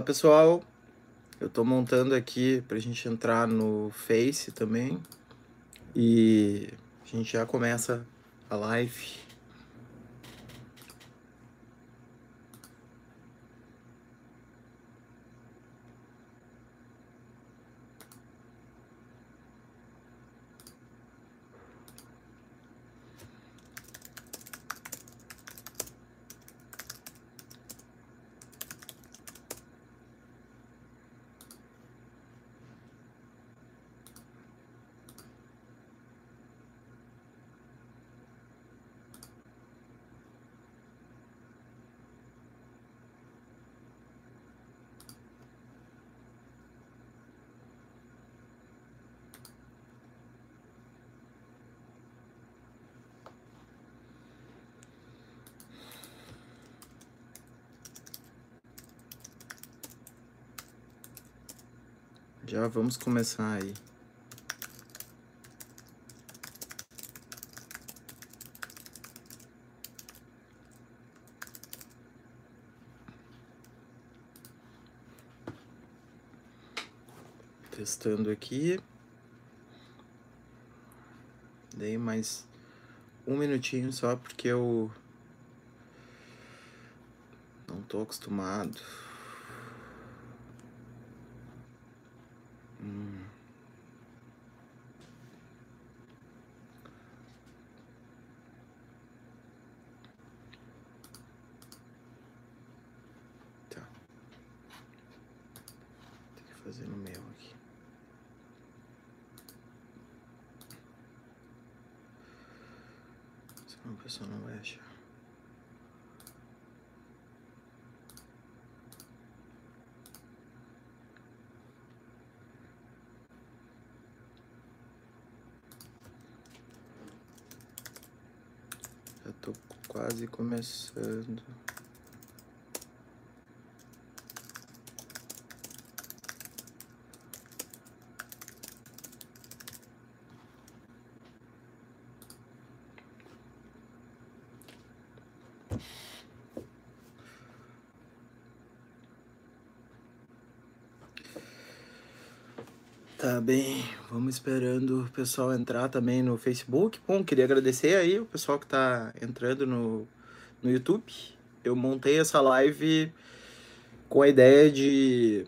Olá pessoal, eu estou montando aqui para a gente entrar no Face também e a gente já começa a live. Já vamos começar aí. Testando aqui. Dei mais um minutinho só porque eu não tô acostumado. Fazer no meu aqui. Senão a pessoa não vai achar. Já tô quase começando. Tá bem, vamos esperando o pessoal entrar também no Facebook. Bom, queria agradecer aí o pessoal que tá entrando no, no YouTube. Eu montei essa live com a ideia de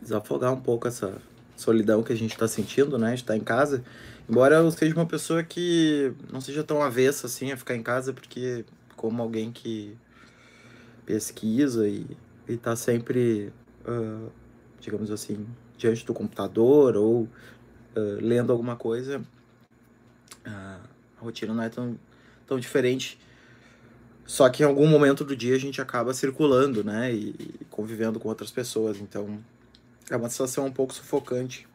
desafogar um pouco essa solidão que a gente tá sentindo, né? Estar tá em casa. Embora eu seja uma pessoa que não seja tão avessa assim a ficar em casa, porque como alguém que pesquisa e, e tá sempre, uh, digamos assim, diante do computador ou uh, lendo alguma coisa, a rotina não é tão, tão diferente. Só que em algum momento do dia a gente acaba circulando, né? E, e convivendo com outras pessoas. Então é uma sensação um pouco sufocante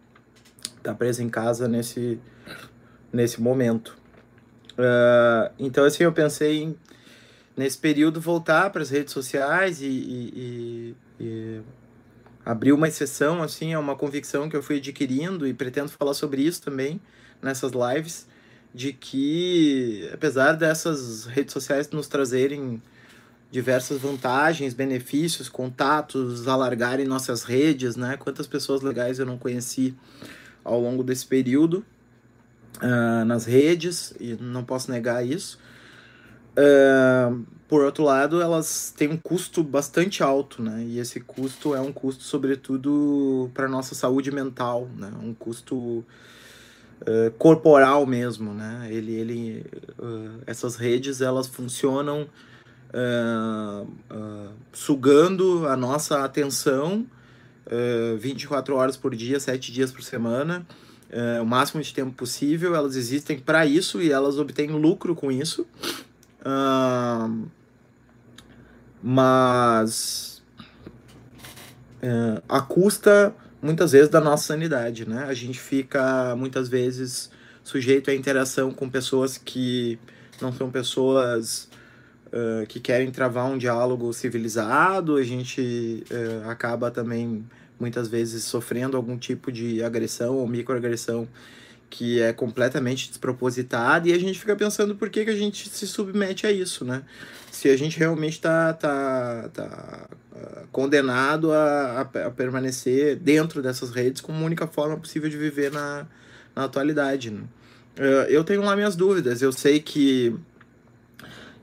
estar preso em casa nesse, nesse momento. Uh, então, assim, eu pensei em, nesse período, voltar para as redes sociais e, e, e, abrir uma exceção, assim, é uma convicção que eu fui adquirindo e pretendo falar sobre isso também nessas lives, de que apesar dessas redes sociais nos trazerem diversas vantagens, benefícios, contatos, alargarem nossas redes, né? Quantas pessoas legais eu não conheci ao longo desse período uh, nas redes, e não posso negar isso. Uh, por outro lado, elas têm um custo bastante alto, né? E esse custo é um custo, sobretudo, para nossa saúde mental, né? Um custo uh, corporal mesmo, né? Ele, ele, uh, essas redes, elas funcionam uh, sugando a nossa atenção 24 horas por dia, 7 dias por semana, o máximo de tempo possível. Elas existem para isso e elas obtêm lucro com isso. Mas uh, a custa muitas vezes da nossa sanidade, né? A gente fica muitas vezes sujeito à interação com pessoas que não são pessoas uh, que querem travar um diálogo civilizado, a gente uh, acaba também muitas vezes sofrendo algum tipo de agressão ou microagressão que é completamente despropositada, e a gente fica pensando por que, que a gente se submete a isso, né? Se a gente realmente está tá, tá, uh, condenado a, a, permanecer dentro dessas redes como a única forma possível de viver na, na atualidade. Né? Uh, eu tenho lá minhas dúvidas, eu sei que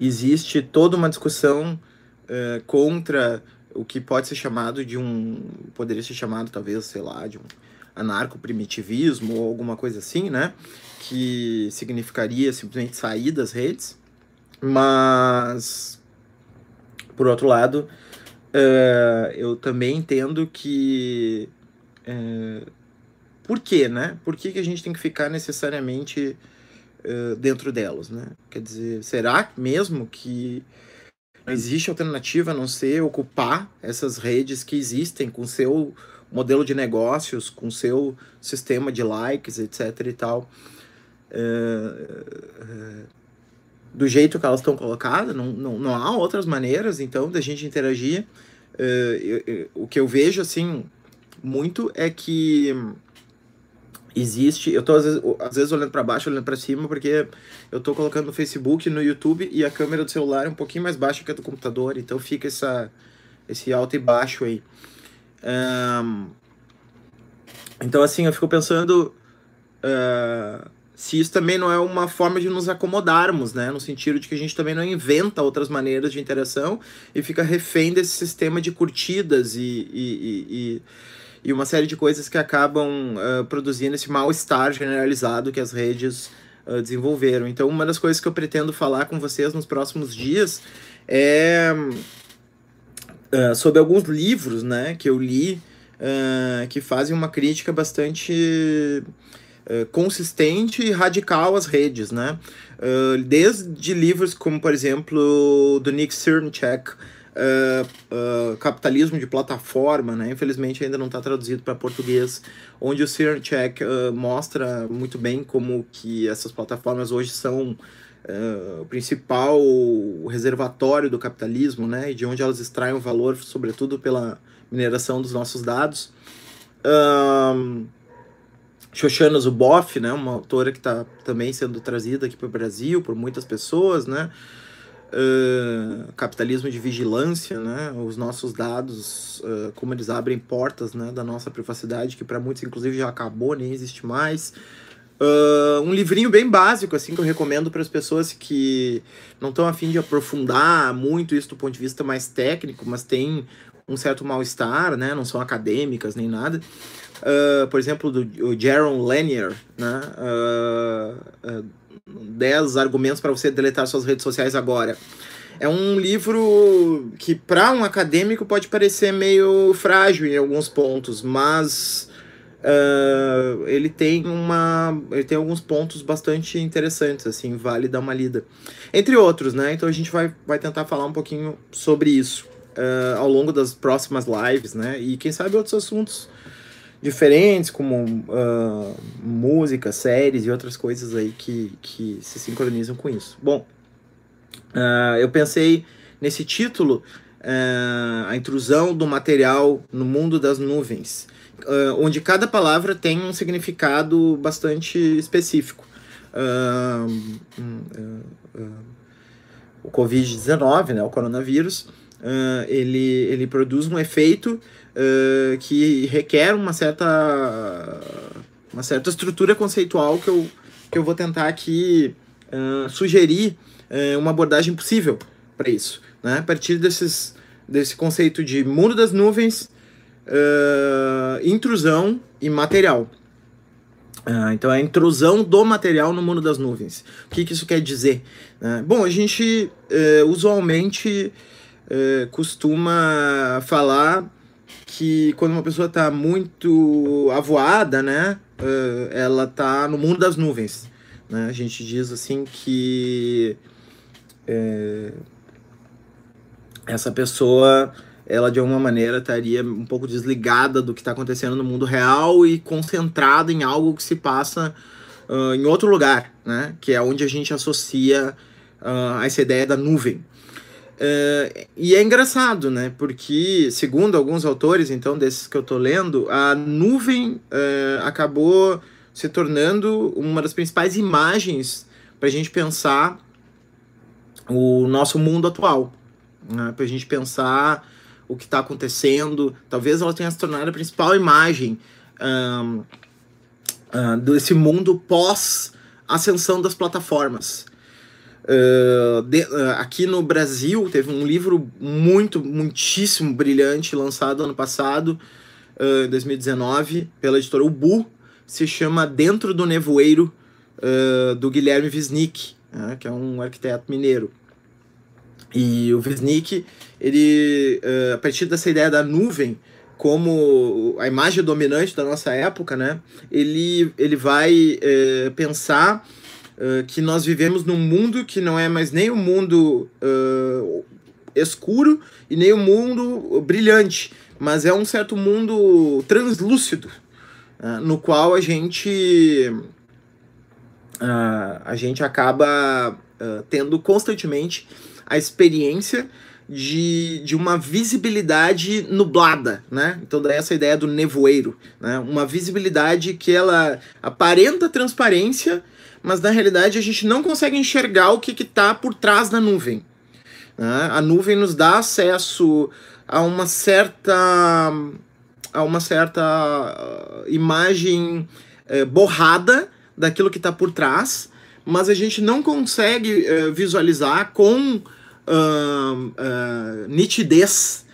existe toda uma discussão uh, contra o que pode ser chamado de um. poderia ser chamado, talvez, sei lá, de um anarco-primitivismo ou alguma coisa assim, né? Que significaria simplesmente sair das redes. Mas, por outro lado, uh, eu também entendo que. Uh, por quê, né? Por que, que a gente tem que ficar necessariamente uh, dentro delas, né? Quer dizer, será mesmo que existe alternativa a não ser ocupar essas redes que existem com seu modelo de negócios, com seu sistema de likes, etc e tal, é, do jeito que elas estão colocadas, não, não, não há outras maneiras, então, da gente interagir. É, o que eu vejo, assim, muito é que existe. Eu tô às vezes, às vezes olhando para baixo, olhando para cima, porque eu tô colocando no Facebook, no YouTube e a câmera do celular é um pouquinho mais baixa que a do computador, então fica essa, esse alto e baixo aí. Um, então, assim, eu fico pensando uh, se isso também não é uma forma de nos acomodarmos, né? No sentido de que a gente também não inventa outras maneiras de interação e fica refém desse sistema de curtidas e, e, e, e uma série de coisas que acabam uh, produzindo esse mal-estar generalizado que as redes uh, desenvolveram. Então, uma das coisas que eu pretendo falar com vocês nos próximos dias é uh, sobre alguns livros né, que eu li uh, que fazem uma crítica bastante uh, consistente e radical às redes. Né? desde livros como, por exemplo, do Nick Cernchek, Uh, uh, capitalismo de plataforma, né? Infelizmente ainda não está traduzido para português, onde o Cernchek uh, mostra muito bem como que essas plataformas hoje são uh, o principal reservatório do capitalismo, né, e de onde elas extraem o valor, sobretudo pela mineração dos nossos dados. Um, Shoshana Zuboff, né, uma autora que está também sendo trazida aqui para o Brasil por muitas pessoas, né, uh, capitalismo de vigilância, né, os nossos dados, uh, como eles abrem portas, né, da nossa privacidade, que para muitos inclusive já acabou, nem existe mais. Uh, um livrinho bem básico, assim, que eu recomendo para as pessoas que não estão afim de aprofundar muito isso do ponto de vista mais técnico, mas tem um certo mal-estar, né? Não são acadêmicas nem nada. Uh, por exemplo, do Jaron Lanier, né? Uh, 10 argumentos para você deletar suas redes sociais agora. É um livro que, para um acadêmico, pode parecer meio frágil em alguns pontos, mas Uh, ele tem uma ele tem alguns pontos bastante interessantes assim vale dar uma lida. Entre outros né? Então a gente vai, vai tentar falar um pouquinho sobre isso uh, ao longo das próximas lives né? E quem sabe outros assuntos diferentes como uh, música séries e outras coisas aí que, que se sincronizam com isso. Bom eu pensei nesse título a intrusão do material no mundo das nuvens uh, onde cada palavra tem um significado bastante específico. Uh, uh, o Covid-19, né, o coronavírus, ele, ele produz um efeito que requer uma certa, uma certa estrutura conceitual que eu, que eu vou tentar aqui sugerir uma abordagem possível para isso. Né? A partir desses, desse conceito de mundo das nuvens, uh, intrusão e material. Uh, então, é a intrusão do material no mundo das nuvens. O que, que isso quer dizer? Uh, bom, a gente uh, usualmente costuma falar que quando uma pessoa está muito avoada, né, ela está no mundo das nuvens. Né? A gente diz assim que essa pessoa ela de alguma maneira estaria um pouco desligada do que está acontecendo no mundo real e concentrada em algo que se passa uh, em outro lugar, né? Que é onde a gente associa uh, essa ideia da nuvem. Uh, e é engraçado, né? Porque, segundo alguns autores, então, desses que eu estou lendo, a nuvem acabou se tornando uma das principais imagens para a gente pensar o nosso mundo atual, né? para a gente pensar o que está acontecendo. Talvez ela tenha se tornado a principal imagem um, uh, desse mundo pós ascensão das plataformas. Uh, de, uh, aqui no Brasil teve um livro muito, muitíssimo brilhante lançado ano passado, em 2019, pela editora Ubu, se chama Dentro do Nevoeiro, do Guilherme Wisnik, né, que é um arquiteto mineiro. E o Wisnik, ele, a partir dessa ideia da nuvem, como a imagem dominante da nossa época, né? Ele, ele vai é, pensar uh, que nós vivemos num mundo que não é mais nem um mundo escuro e nem um mundo brilhante, mas é um certo mundo translúcido, uh, no qual a gente a gente acaba tendo constantemente a experiência de, de uma visibilidade nublada, né? Então daí essa ideia do nevoeiro, né? Uma visibilidade que ela aparenta transparência, mas na realidade a gente não consegue enxergar o que está por trás da nuvem. Né? A nuvem nos dá acesso a uma certa a uma certa uh, imagem uh, borrada daquilo que está por trás, mas a gente não consegue uh, visualizar com uh, uh, nitidez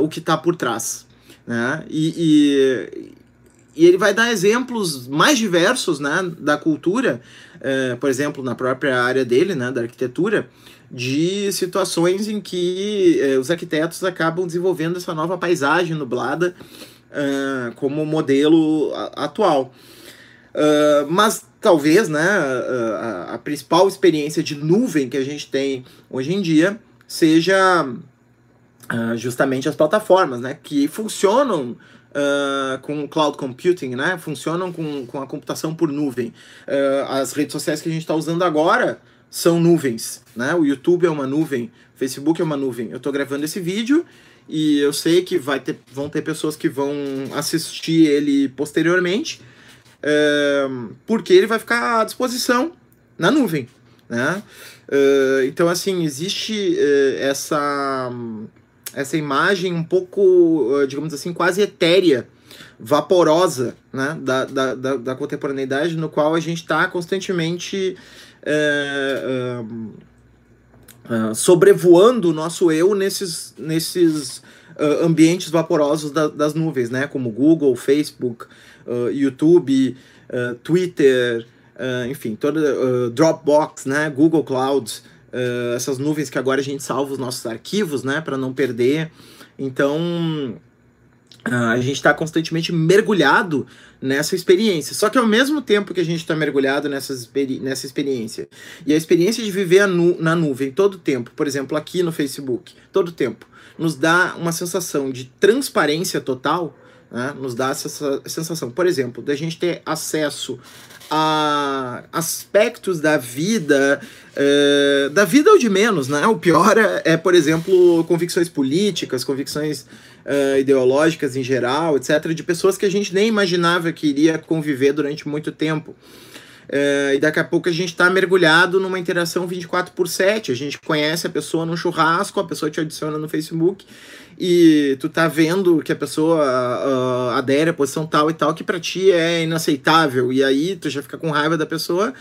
o que está por trás. Né? E, e, e, ele vai dar exemplos mais diversos né, da cultura, uh, por exemplo, na própria área dele, né, da arquitetura, de situações em que uh, os arquitetos acabam desenvolvendo essa nova paisagem nublada como modelo atual. mas talvez né, a, a, principal experiência de nuvem que a gente tem hoje em dia seja uh, justamente as plataformas, né, que funcionam uh, com cloud computing, né, funcionam com, com a computação por nuvem. Uh, as redes sociais que a gente está usando agora são nuvens, né, o YouTube é uma nuvem, o Facebook é uma nuvem. Eu estou gravando esse vídeo e eu sei que vai ter, vão ter pessoas que vão assistir ele posteriormente, porque ele vai ficar à disposição na nuvem, né? Uh, então, assim, existe uh, essa, essa imagem um pouco, uh, digamos assim, quase etérea, vaporosa, né? Da, da, da, da contemporaneidade, no qual a gente está constantemente sobrevoando o nosso eu nesses, nesses ambientes vaporosos da, das nuvens, né? Como Google, Facebook, YouTube, Twitter, uh, enfim, toda uh, Dropbox, né, Google Cloud, uh, essas nuvens que agora a gente salva os nossos arquivos, né, para não perder. Então, a gente está constantemente mergulhado nessa experiência. Só que ao mesmo tempo que a gente está mergulhado nessa, experi nessa experiência, e a experiência de viver nu na nuvem todo tempo, por exemplo, aqui no Facebook, todo tempo, nos dá uma sensação de transparência total, né? nos dá essa sensação, por exemplo, da gente ter acesso a aspectos da vida, uh, da vida ou de menos, né? O pior é, é por exemplo, convicções políticas, convicções uh, ideológicas em geral, etc., de pessoas que a gente nem imaginava que iria conviver durante muito tempo. Uh, e daqui a pouco a gente está mergulhado numa interação 24 por 7. A gente conhece a pessoa num churrasco, a pessoa te adiciona no Facebook e tu tá vendo que a pessoa uh, adere à posição tal e tal que para ti é inaceitável. E aí tu já fica com raiva da pessoa,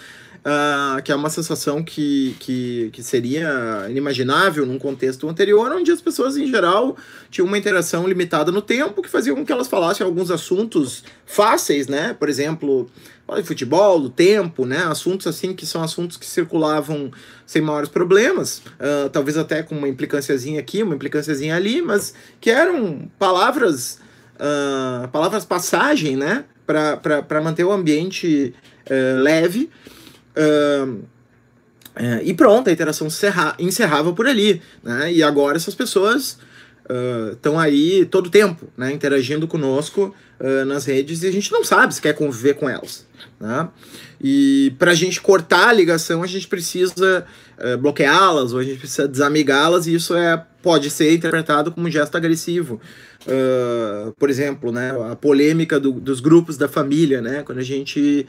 uh, que é uma sensação que, que, que seria inimaginável num contexto anterior, onde as pessoas em geral tinham uma interação limitada no tempo que fazia com que elas falassem alguns assuntos fáceis, né? Por exemplo, futebol, do tempo, né? Assuntos assim que são assuntos que circulavam sem maiores problemas, uh, talvez até com uma implicânciazinha aqui, uma implicânciazinha ali, mas que eram palavras, uh, palavras passagem, né? Para manter o ambiente uh, leve. E pronto, a interação encerra, encerrava por ali, né? E agora essas pessoas estão uh, aí todo tempo, né, interagindo conosco uh, nas redes e a gente não sabe se quer conviver com elas. Né? E para a gente cortar a ligação, a gente precisa uh, bloqueá-las ou a gente precisa desamigá-las e isso é, pode ser interpretado como um gesto agressivo. por exemplo, né, a polêmica do, dos grupos da família, né, quando a gente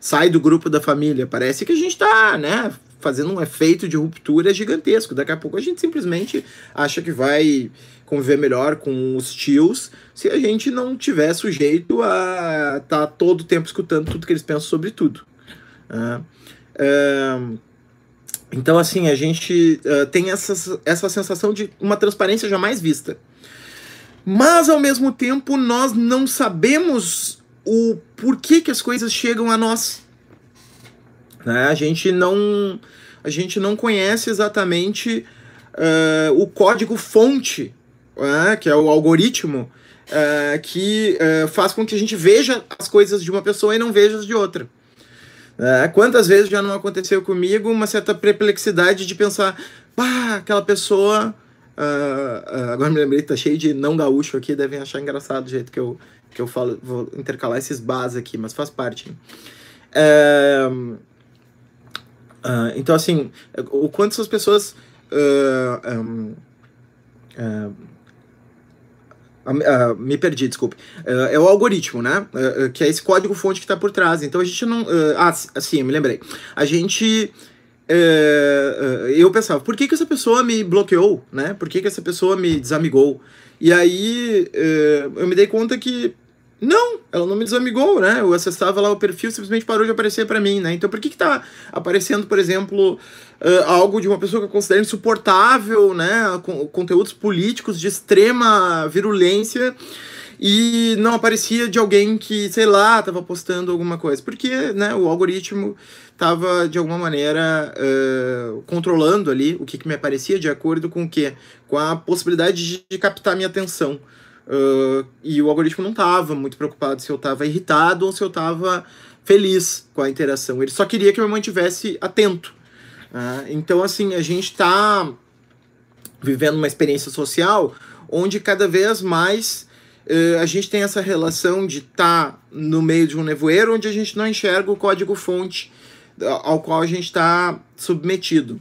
sai do grupo da família, parece que a gente está né, fazendo um efeito de ruptura gigantesco. Daqui a pouco a gente simplesmente acha que vai conviver melhor com os tios se a gente não tiver sujeito a estar tá todo o tempo escutando tudo que eles pensam sobre tudo. Uh, uh, então, assim, a gente uh, tem essa, essa sensação de uma transparência jamais vista. Mas, ao mesmo tempo, nós não sabemos o porquê que as coisas chegam a nós. Né? A gente não a gente não conhece exatamente uh, o código fonte, uh, que é o algoritmo, uh, que faz com que a gente veja as coisas de uma pessoa e não veja as de outra. quantas vezes já não aconteceu comigo uma certa perplexidade de pensar, pá, aquela pessoa. agora me lembrei, tá cheio de não gaúcho aqui, devem achar engraçado o jeito que eu, que eu falo. Vou intercalar esses bás aqui, mas faz parte. Uh, Uh, então, assim, o quanto essas pessoas. Uh, um, uh, Uh, me perdi, desculpe. Uh, é o algoritmo, né? Uh, que é esse código fonte que está por trás. Então a gente não. ah, sim, me lembrei. A gente. eu pensava, por que, que essa pessoa me bloqueou, né? Por que, que essa pessoa me desamigou? E aí eu me dei conta que não, ela não me desamigou, né? Eu acessava lá o perfil, simplesmente parou de aparecer para mim, né? Então por que que tá aparecendo, por exemplo, uh, algo de uma pessoa que eu considero insuportável, né? Com, conteúdos políticos de extrema virulência e não aparecia de alguém que, sei lá, tava postando alguma coisa. Porque, né, o algoritmo tava, de alguma maneira, uh, controlando ali o que, que me aparecia de acordo com o quê? Com a possibilidade de, de captar minha atenção. Uh, e o algoritmo não estava muito preocupado se eu estava irritado ou se eu estava feliz com a interação. Ele só queria que eu me mantivesse atento. Uh, então, assim, a gente está vivendo uma experiência social onde cada vez mais a gente tem essa relação de estar tá no meio de um nevoeiro onde a gente não enxerga o código-fonte ao qual a gente está submetido.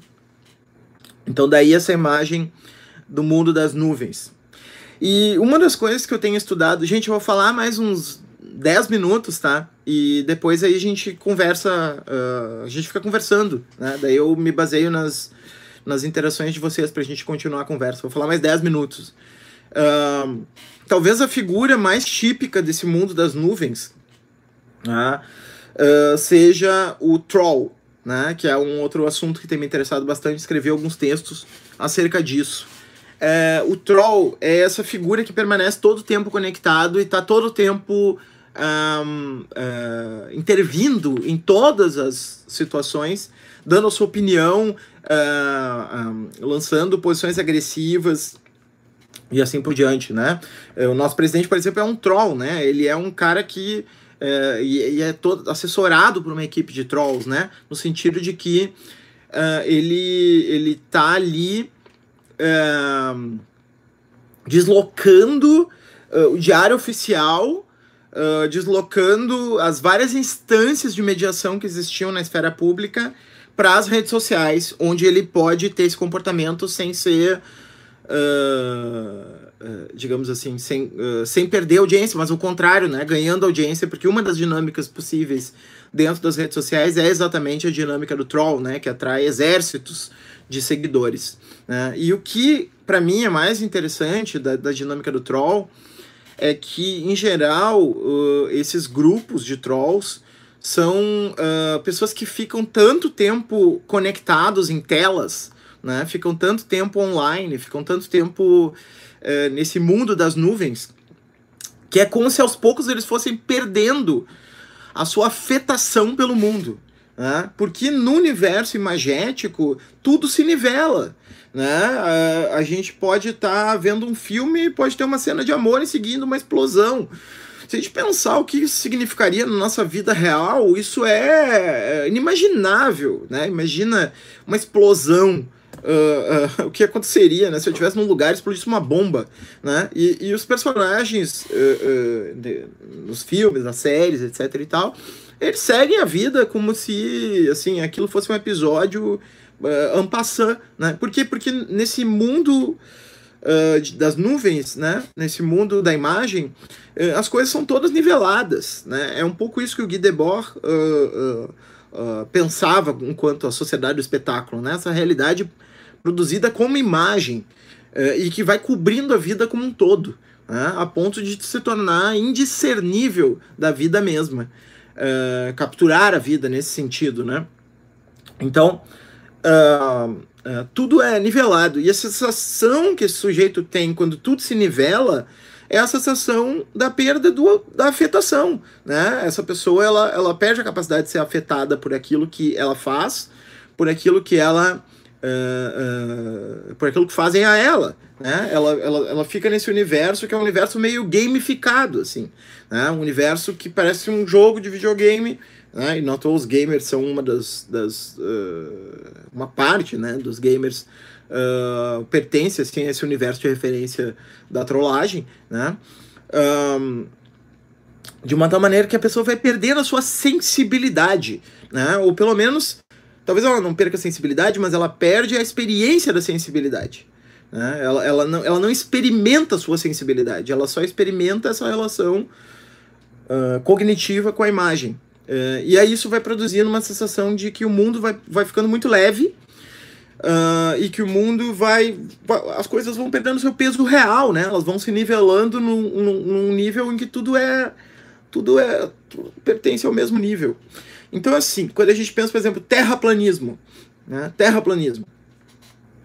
Então, daí essa imagem do mundo das nuvens. E uma das coisas que eu tenho estudado, gente, eu vou falar mais uns 10 minutos, tá? E depois aí a gente conversa, uh, a gente fica conversando, né? Daí eu me baseio nas, nas interações de vocês pra gente continuar a conversa. Vou falar mais 10 minutos. Uh, talvez a figura mais típica desse mundo das nuvens uh, seja o troll, né? Que é um outro assunto que tem me interessado bastante. Escrevi alguns textos acerca disso. É, o troll é essa figura que permanece todo o tempo conectado e está todo o tempo um, uh, intervindo em todas as situações, dando a sua opinião, uh, um, lançando posições agressivas e assim por diante, né? É, o nosso presidente, por exemplo, é um troll, né? Ele é um cara que uh, e, é todo assessorado por uma equipe de trolls, né? No sentido de que ele ele tá ali deslocando uh, o diário oficial, uh, deslocando as várias instâncias de mediação que existiam na esfera pública para as redes sociais, onde ele pode ter esse comportamento sem ser, digamos assim, sem, sem perder audiência, mas o contrário, né, ganhando audiência, porque uma das dinâmicas possíveis dentro das redes sociais é exatamente a dinâmica do troll, né, que atrai exércitos de seguidores. Né? E o que, para mim, é mais interessante da, da dinâmica do troll é que, em geral, uh, esses grupos de trolls são uh, pessoas que ficam tanto tempo conectados em telas, né? ficam tanto tempo online, ficam tanto tempo uh, nesse mundo das nuvens, que é como se aos poucos eles fossem perdendo a sua afetação pelo mundo. Né? Porque no universo imagético tudo se nivela. Né? A, a gente pode estar tá vendo um filme e pode ter uma cena de amor em seguida uma explosão. Se a gente pensar o que isso significaria na nossa vida real, isso é, é inimaginável. Né? Imagina uma explosão uh, uh, o que aconteceria, né? Se eu estivesse num lugar e explodisse uma bomba, né? E, e os personagens uh, de, nos filmes, nas séries, etc e tal, eles seguem a vida como se, assim, aquilo fosse um episódio uh, passant, né? Por quê? Porque nesse mundo uh, das nuvens, né? Nesse mundo da imagem, uh, as coisas são todas niveladas, né? É um pouco isso que o Guy Debord uh, pensava enquanto a sociedade do espetáculo, né? Essa realidade produzida como imagem e que vai cobrindo a vida como um todo, né? a ponto de se tornar indiscernível da vida mesma. capturar a vida nesse sentido, né? Então, uh, uh, tudo é nivelado. E a sensação que esse sujeito tem quando tudo se nivela é a sensação da perda do, da afetação. Né? Essa pessoa ela, ela perde a capacidade de ser afetada por aquilo que ela faz, por aquilo que ela. Uh, por aquilo que fazem a ela. Né? Ela, ela, ela fica nesse universo que é um universo meio gamificado, assim. Né? Um universo que parece um jogo de videogame né? E não todos os gamers são uma das, das uh, uma parte, né, dos gamers uh, pertence assim a esse universo de referência da trollagem, né? Um, de uma tal maneira que a pessoa vai perdendo a sua sensibilidade, né? Ou pelo menos, talvez ela não perca a sensibilidade, mas ela perde a experiência da sensibilidade. Né? Ela, ela, não, ela não experimenta a sua sensibilidade, ela só experimenta essa relação uh, cognitiva com a imagem. Uh, e aí isso vai produzindo uma sensação de que o mundo vai, vai ficando muito leve uh, e que o mundo vai, As coisas vão perdendo seu peso real, né? Elas vão se nivelando num, num, num nível em que tudo é. Tudo é. Tudo pertence ao mesmo nível. Então, assim, quando a gente pensa, por exemplo, terraplanismo, né? Terraplanismo.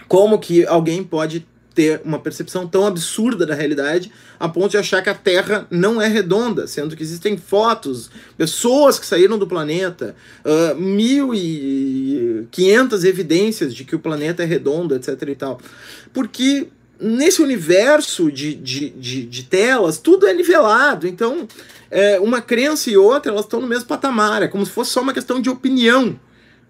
Como que alguém pode ter uma percepção tão absurda da realidade a ponto de achar que a Terra não é redonda, sendo que existem fotos, pessoas que saíram do planeta, uh, e quinhentas evidências de que o planeta é redondo, etc e tal. Porque nesse universo de, de, de, de telas, tudo é nivelado. Então, é, uma crença e outra, elas estão no mesmo patamar. É como se fosse só uma questão de opinião.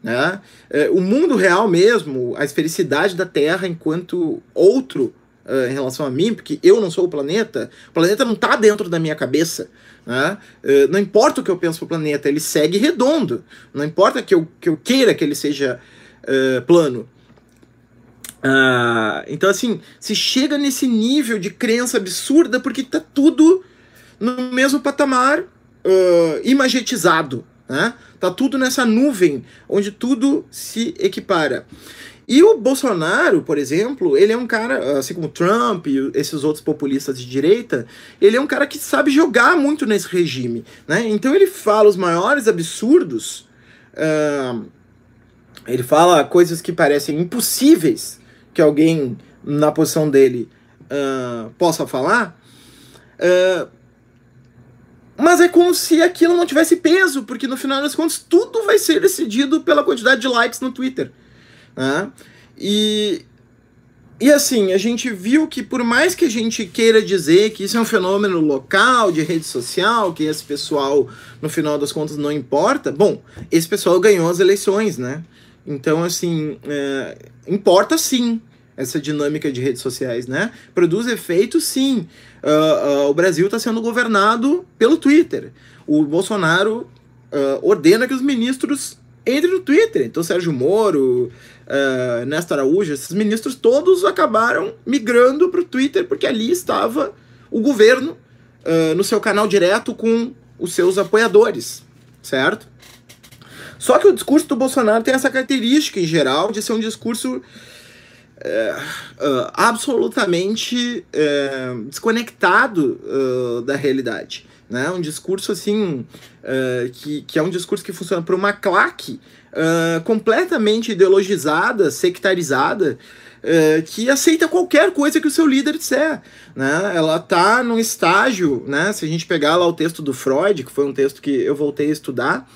Né? É, o mundo real mesmo, a esfericidade da Terra enquanto outro uh, em relação a mim, porque eu não sou o planeta, o planeta não está dentro da minha cabeça. Né? Uh, não importa o que eu penso pro planeta, ele segue redondo. Não importa que eu, que eu queira que ele seja uh, plano. Uh, então, assim, se chega nesse nível de crença absurda porque tá tudo no mesmo patamar uh, imagetizado, né? Tá tudo nessa nuvem onde tudo se equipara. E o Bolsonaro, por exemplo, ele é um cara, assim como Trump e esses outros populistas de direita, ele é um cara que sabe jogar muito nesse regime. Né? Então ele fala os maiores absurdos, uh, ele fala coisas que parecem impossíveis que alguém na posição dele uh, possa falar. Uh, mas é como se aquilo não tivesse peso, porque no final das contas tudo vai ser decidido pela quantidade de likes no Twitter. Né? E, e assim, a gente viu que por mais que a gente queira dizer que isso é um fenômeno local, de rede social, que esse pessoal, no final das contas, não importa, bom, esse pessoal ganhou as eleições, né? Então, assim, é, importa sim essa dinâmica de redes sociais, né? Produz efeito, sim. Uh, uh, o Brasil está sendo governado pelo Twitter. O Bolsonaro uh, ordena que os ministros entrem no Twitter. Então, Sérgio Moro, uh, Néstor Araújo, esses ministros todos acabaram migrando para o Twitter porque ali estava o governo no seu canal direto com os seus apoiadores, certo? Só que o discurso do Bolsonaro tem essa característica, em geral, de ser um discurso uh, absolutamente é, desconectado uh, da realidade. Né? Um discurso assim uh, que, que é um discurso que funciona para uma claque completamente ideologizada, sectarizada, que aceita qualquer coisa que o seu líder disser. Né? Ela está num estágio, né? se a gente pegar lá o texto do Freud, que foi um texto que eu voltei a estudar,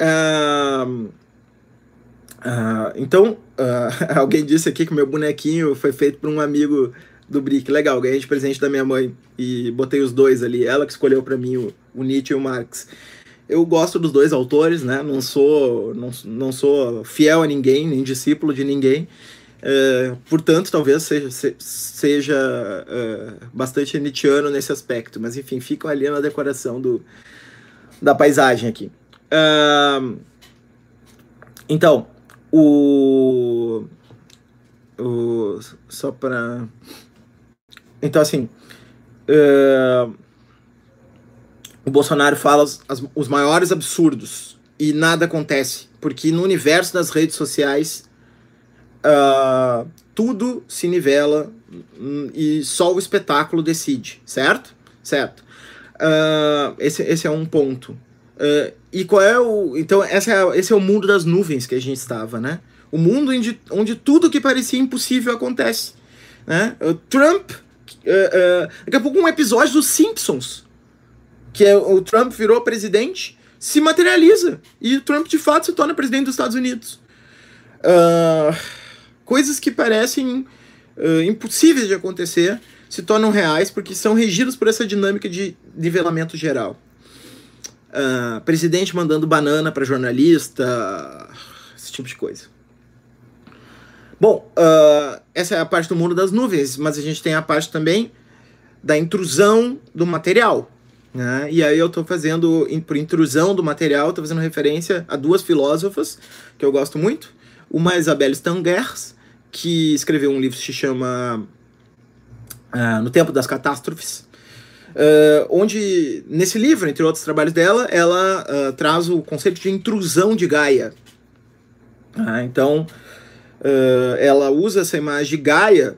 uh, Uh, então, uh, alguém disse aqui que meu bonequinho foi feito por um amigo do Brick. Legal, ganhei de presente da minha mãe e botei os dois ali. Ela que escolheu para mim o, o Nietzsche e o Marx. Eu gosto dos dois autores, né? Não sou, não, não sou fiel a ninguém, nem discípulo de ninguém. Uh, portanto, talvez seja, seja bastante nietzscheano nesse aspecto, mas enfim, ficam ali na decoração do, da paisagem aqui. Então, o, o só para então assim o Bolsonaro fala os, as, os maiores absurdos e nada acontece porque no universo das redes sociais uh, tudo se nivela e só o espetáculo decide, certo? Certo. Uh, esse, esse é um ponto. Uh, e qual é o. Então, essa é, esse é o mundo das nuvens que a gente estava, né? O mundo onde, onde tudo que parecia impossível acontece. Né? O Trump. Uh, daqui a pouco, um episódio dos Simpsons. Que é o Trump virou presidente, se materializa. E o Trump, de fato, se torna presidente dos Estados Unidos. Uh, coisas que parecem uh, impossíveis de acontecer se tornam reais porque são regidos por essa dinâmica de nivelamento geral. Uh, presidente mandando banana para jornalista, esse tipo de coisa. Bom, uh, essa é a parte do mundo das nuvens, mas a gente tem a parte também da intrusão do material. Né? E aí eu estou fazendo, por intrusão do material, estou fazendo referência a duas filósofas que eu gosto muito. Uma é Isabelle Stangers, que escreveu um livro que se chama uh, No Tempo das Catástrofes, uh, onde, nesse livro, entre outros trabalhos dela, ela uh, traz o conceito de intrusão de Gaia. Ah, então, ela usa essa imagem de Gaia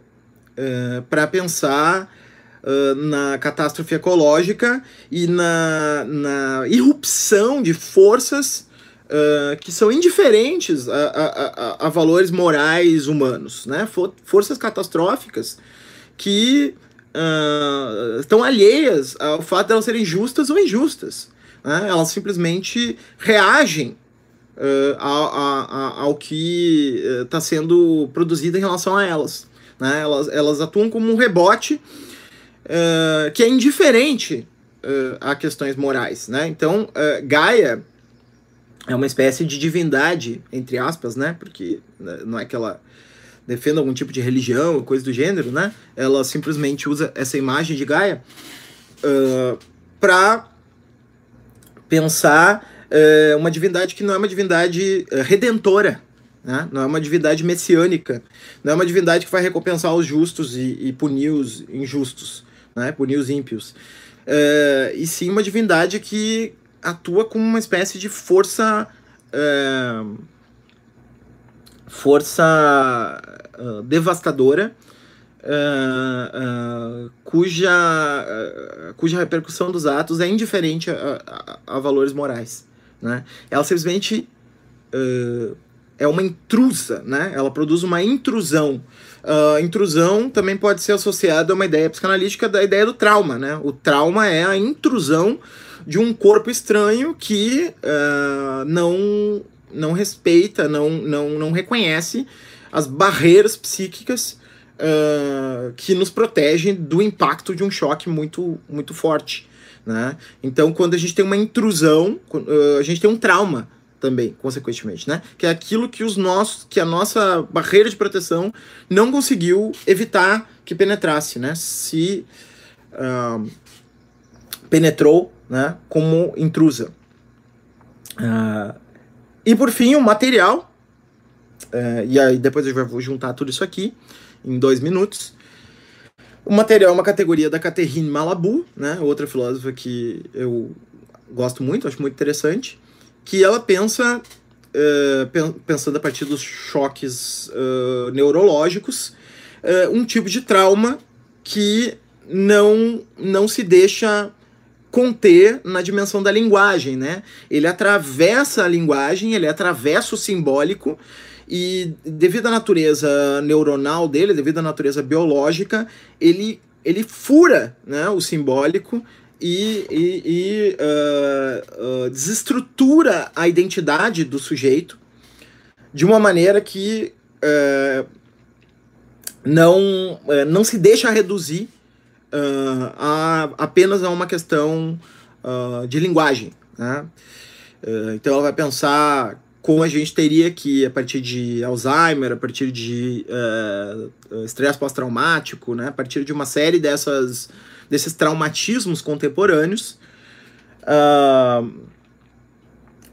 para pensar na catástrofe ecológica e na, na irrupção de forças uh, que são indiferentes a, a, a, a, valores morais humanos, né? For, forças catastróficas que uh, estão alheias ao fato de elas serem justas ou injustas. Né? Elas simplesmente reagem uh, ao, ao que está sendo produzido em relação a elas. Né? Elas, elas atuam como um rebote que é indiferente a questões morais. Né? Então, Gaia é uma espécie de divindade, entre aspas, né? Porque né, não é que ela defenda algum tipo de religião coisa do gênero, né? Ela simplesmente usa essa imagem de Gaia uh, para pensar uh, uma divindade que não é uma divindade uh, redentora, né? não é uma divindade messiânica, não é uma divindade que vai recompensar os justos e, e punir os injustos, né? punir os ímpios. Uh, e sim uma divindade que atua como uma espécie de força. Força uh, devastadora. Uh, uh, cuja, cuja repercussão dos atos é indiferente a, a, a valores morais. Né? Ela simplesmente é uma intrusa, né? ela produz uma intrusão. intrusão também pode ser associada a uma ideia psicanalítica da ideia do trauma. Né? O trauma é a intrusão de um corpo estranho que não, não respeita, não, não, não reconhece as barreiras psíquicas uh, que nos protegem do impacto de um choque muito, muito forte. Né? Então, quando a gente tem uma intrusão, uh, a gente tem um trauma também, consequentemente, né? Que é aquilo que os nossos, que a nossa barreira de proteção não conseguiu evitar que penetrasse, né? Se uh, penetrou né, como intrusa. Uh, e por fim, o material, uh, e aí depois eu vou juntar tudo isso aqui em dois minutos. O material é uma categoria da Catherine Malabou, né, outra filósofa que eu gosto muito, acho muito interessante, que ela pensa, uh, pensando a partir dos choques uh, neurológicos, um tipo de trauma que não, não se deixa conter na dimensão da linguagem, né? Ele atravessa a linguagem, ele atravessa o simbólico e devido à natureza neuronal dele, devido à natureza biológica, ele, ele fura né, o simbólico e, e, e uh, uh, desestrutura a identidade do sujeito de uma maneira que uh, não, não se deixa reduzir uh, a, apenas a uma questão uh, de linguagem. Né? Uh, então ela vai pensar como a gente teria que, a partir de Alzheimer, a partir de estresse pós-traumático, né, a partir de uma série dessas, desses traumatismos contemporâneos,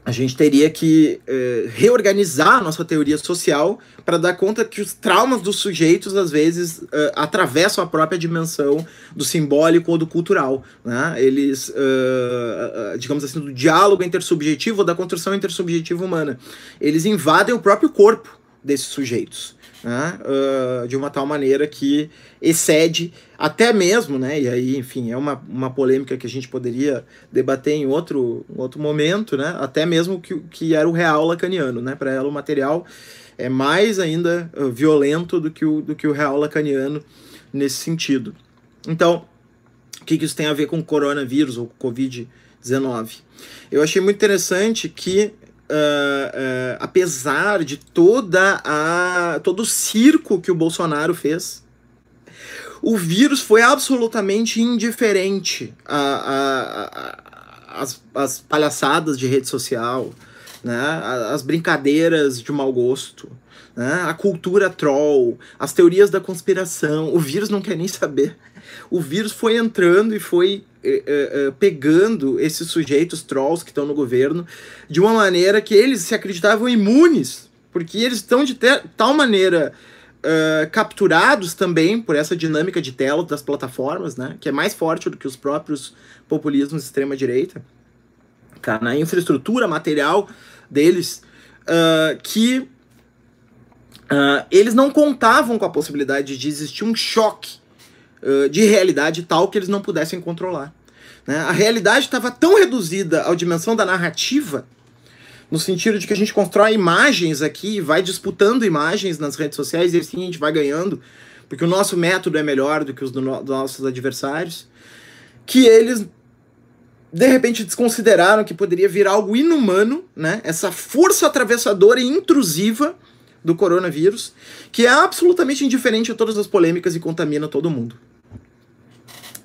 a gente teria que uh, reorganizar a nossa teoria social para dar conta que os traumas dos sujeitos, às vezes, uh, atravessam a própria dimensão do simbólico ou do cultural. Né? Eles, uh, digamos assim, do diálogo intersubjetivo ou da construção intersubjetiva humana. Eles invadem o próprio corpo desses sujeitos. Né? de uma tal maneira que excede até mesmo, né? E aí, enfim, é uma, uma polêmica que a gente poderia debater em outro, outro momento, né? Até mesmo que, que era o real lacaniano, né? Para ela, o material é mais ainda uh, violento do que, o, do que o real lacaniano nesse sentido. Então, o que, que isso tem a ver com o coronavírus ou Covid-19? Eu achei muito interessante que Uh, apesar de toda a todo o circo que o Bolsonaro fez o vírus foi absolutamente indiferente às, às palhaçadas de rede social, né? as brincadeiras de mau gosto, né? a cultura troll, as teorias da conspiração. O vírus não quer nem saber. O vírus foi entrando e foi eh, eh, eh, pegando esses sujeitos trolls que estão no governo de uma maneira que eles se acreditavam imunes, porque eles estão de tal maneira uh, capturados também por essa dinâmica de tela das plataformas, né? Que é mais forte do que os próprios populismos de extrema-direita. Tá? Na infraestrutura material deles, uh, que uh, eles não contavam com a possibilidade de existir um choque de realidade tal que eles não pudessem controlar. Né? A realidade estava tão reduzida à dimensão da narrativa no sentido de que a gente constrói imagens aqui, vai disputando imagens nas redes sociais e assim a gente vai ganhando, porque o nosso método é melhor do que os do no dos nossos adversários, que eles de repente desconsideraram que poderia vir algo inumano, né? Essa força atravessadora e intrusiva do coronavírus, que é absolutamente indiferente a todas as polêmicas e contamina todo mundo.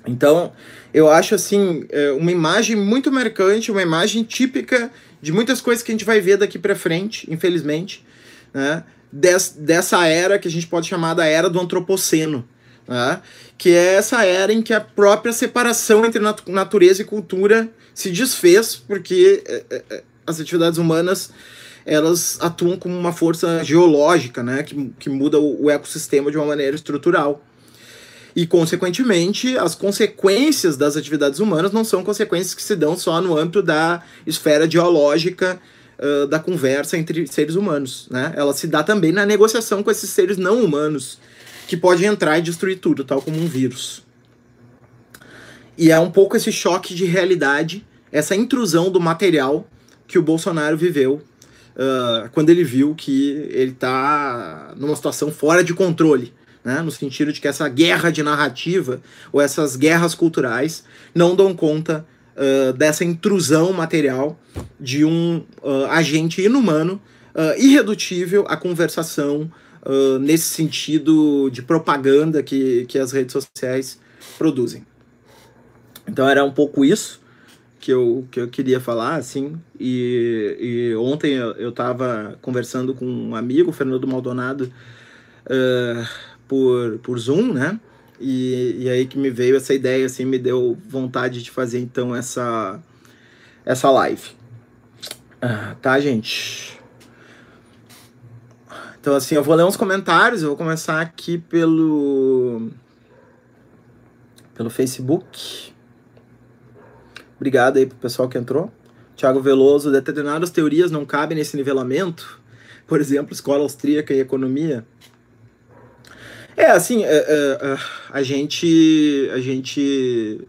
Então, eu acho assim, é, uma imagem muito marcante, uma imagem típica de muitas coisas que a gente vai ver daqui para frente, infelizmente, né? Des, dessa era que a gente pode chamar da era do antropoceno, né? que é essa era em que a própria separação entre nat natureza e cultura se desfez, porque é, é, as atividades humanas elas atuam como uma força geológica, né? que, que muda o, o ecossistema de uma maneira estrutural. E, consequentemente, as consequências das atividades humanas não são consequências que se dão só no âmbito da esfera geológica uh, da conversa entre seres humanos. Né? Ela se dá também na negociação com esses seres não humanos, que podem entrar e destruir tudo, tal como um vírus. E é um pouco esse choque de realidade, essa intrusão do material que o Bolsonaro viveu uh, quando ele viu que ele está numa situação fora de controle né? no sentido de que essa guerra de narrativa ou essas guerras culturais não dão conta uh, dessa intrusão material de um uh, agente inumano, uh, irredutível à conversação nesse sentido de propaganda que, que as redes sociais produzem. Então era um pouco isso que eu, que eu queria falar, assim, e, e ontem eu estava conversando com um amigo, Fernando Maldonado, uh, por, por Zoom, né? E, e aí que me veio essa ideia, assim, me deu vontade de fazer então essa, essa live. Ah, tá, gente? Então, assim, eu vou ler uns comentários. Eu vou começar aqui pelo. pelo Facebook. Obrigado aí pro pessoal que entrou. Tiago Veloso, determinadas teorias não cabem nesse nivelamento. Por exemplo, escola austríaca e economia. É, assim, é, é, é, a gente. A gente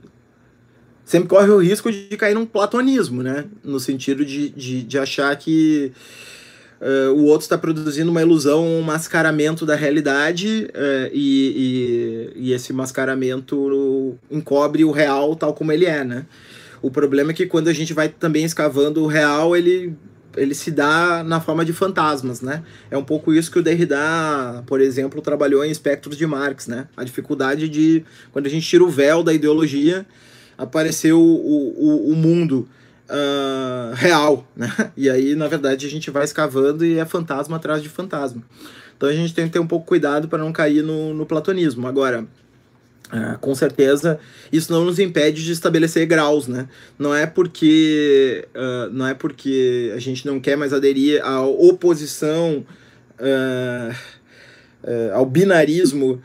sempre corre o risco de cair num platonismo, né? No sentido de, de, de achar que uh, o outro está produzindo uma ilusão, um mascaramento da realidade uh, e, e, e, esse mascaramento encobre o real tal como ele é, né? O problema é que quando a gente vai também escavando o real, ele ele se dá na forma de fantasmas, né? É um pouco isso que o Derrida, por exemplo, trabalhou em Espectros de Marx, né? A dificuldade de, quando a gente tira o véu da ideologia, aparecer o, o, o mundo uh, real, né? E aí, na verdade, a gente vai escavando e é fantasma atrás de fantasma. Então a gente tem que ter um pouco cuidado para não cair no, no platonismo. Agora, uh, com certeza, isso não nos impede de estabelecer graus, né? Não é porque uh, não é porque a gente não quer mais aderir à oposição ao binarismo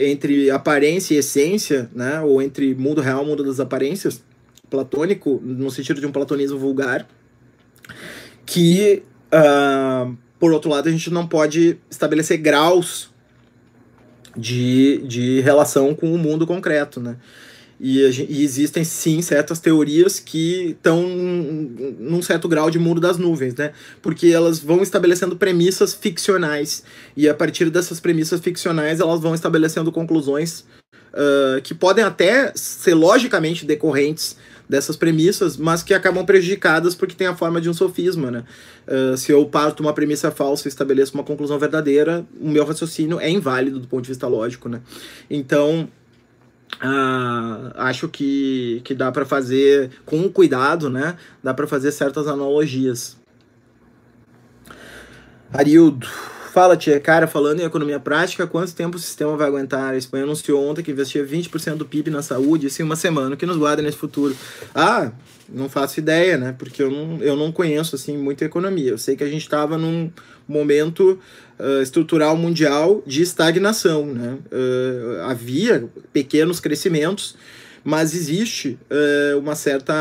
entre aparência e essência, né? Ou entre mundo real mundo das aparências platônico, no sentido de um platonismo vulgar, que, uh, por outro lado, a gente não pode estabelecer graus de, de relação com o mundo concreto, né? E, e, existem sim certas teorias que estão num certo grau de mundo das nuvens, né? Porque elas vão estabelecendo premissas ficcionais e a partir dessas premissas ficcionais elas vão estabelecendo conclusões uh, que podem até ser logicamente decorrentes dessas premissas, mas que acabam prejudicadas porque tem a forma de um sofisma, né? Uh, se eu parto uma premissa falsa e estabeleço uma conclusão verdadeira, o meu raciocínio é inválido do ponto de vista lógico, né? Então, uh, acho que, que dá para fazer com cuidado, né? Dá para fazer certas analogias. Arildo, Fala, tia. Cara, falando em economia prática, quanto tempo o sistema vai aguentar? A Espanha anunciou ontem que investia 20% do PIB na saúde, isso em uma semana. O que nos guarda nesse futuro? Ah, não faço ideia, né? Porque eu não, eu não conheço, assim, muita economia. Eu sei que a gente estava num momento uh, estrutural mundial de estagnação, né? Uh, havia pequenos crescimentos, mas existe uh, uma certa...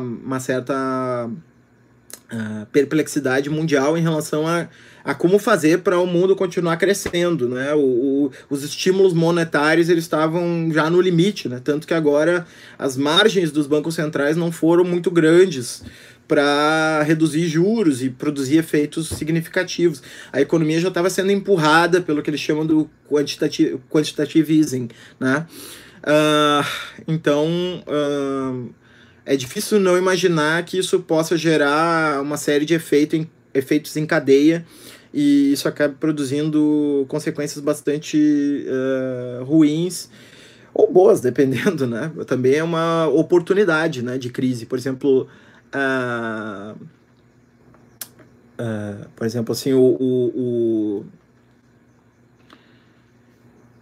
Uma certa perplexidade mundial em relação a a como fazer para o mundo continuar crescendo, né? O, o, os estímulos monetários eles estavam já no limite, né? Tanto que agora as margens dos bancos centrais não foram muito grandes para reduzir juros e produzir efeitos significativos. A economia já estava sendo empurrada pelo que eles chamam do quantitative, quantitative easing, né? Uh, então, uh, é difícil não imaginar que isso possa gerar uma série de efeito em, efeitos em cadeia e isso acaba produzindo consequências bastante uh, ruins ou boas, dependendo, né? Também é uma oportunidade, né, de crise. Por exemplo, uh, uh, por exemplo, assim, o, o, o,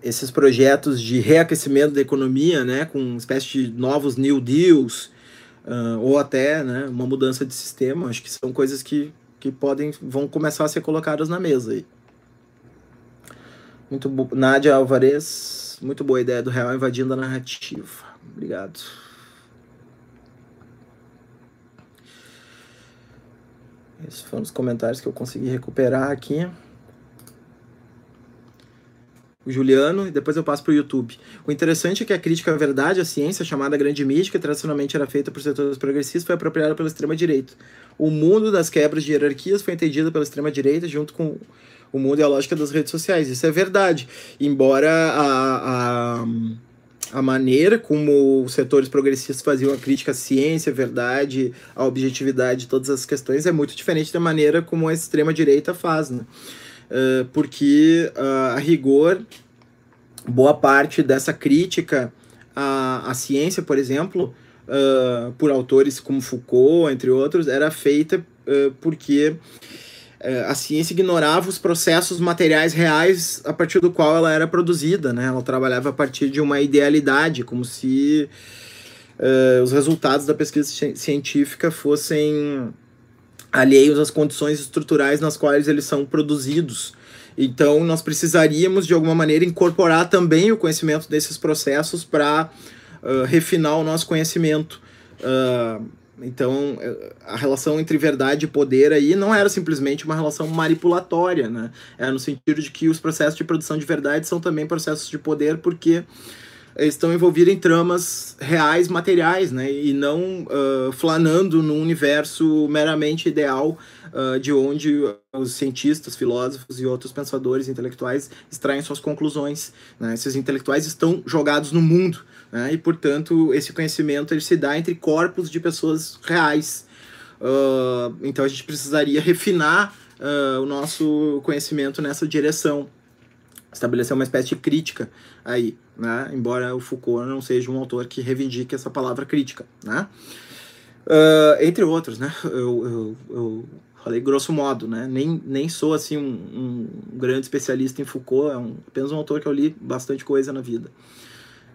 esses projetos de reaquecimento da economia, né, com uma espécie de novos New Deals, uh, ou até, né, uma mudança de sistema, acho que são coisas que que podem vão começar a ser colocadas na mesa aí. Muito bo... Nádia Alvarez, muito boa ideia do real invadindo a narrativa. Obrigado. Esses foram os comentários que eu consegui recuperar aqui o Juliano, e depois eu passo para o YouTube. O interessante é que a crítica à verdade, à ciência, chamada grande mística, que tradicionalmente era feita por setores progressistas, foi apropriada pela extrema-direita. O mundo das quebras de hierarquias foi entendido pela extrema-direita junto com o mundo e a lógica das redes sociais. Isso é verdade. Embora a, a, a maneira como os setores progressistas faziam a crítica à ciência, à verdade, à objetividade de todas as questões é muito diferente da maneira como a extrema-direita faz, né? Uh, porque uh, a rigor boa parte dessa crítica à, à ciência, por exemplo, uh, por autores como Foucault, entre outros, era feita uh, porque uh, a ciência ignorava os processos materiais reais a partir do qual ela era produzida, né? Ela trabalhava a partir de uma idealidade, como se os resultados da pesquisa científica fossem alheios às condições estruturais nas quais eles são produzidos. Então, nós precisaríamos, de alguma maneira, incorporar também o conhecimento desses processos para uh, refinar o nosso conhecimento. Uh, então, eh, a relação entre verdade e poder aí não era simplesmente uma relação manipulatória, né? Era no sentido de que os processos de produção de verdade são também processos de poder, porque estão envolvidos em tramas reais, materiais, né? E não uh, flanando num universo meramente ideal uh, de onde os cientistas, filósofos e outros pensadores intelectuais extraem suas conclusões. Né? Esses intelectuais estão jogados no mundo né? e, portanto, esse conhecimento ele se dá entre corpos de pessoas reais. Uh, então, a gente precisaria refinar o nosso conhecimento nessa direção, estabelecer uma espécie de crítica aí, né? embora o Foucault não seja um autor que reivindique essa palavra crítica. Né? Uh, entre outros, né? Eu, eu, eu, falei grosso modo, né? Nem, nem sou assim um, um grande especialista em Foucault, é um, apenas um autor que eu li bastante coisa na vida.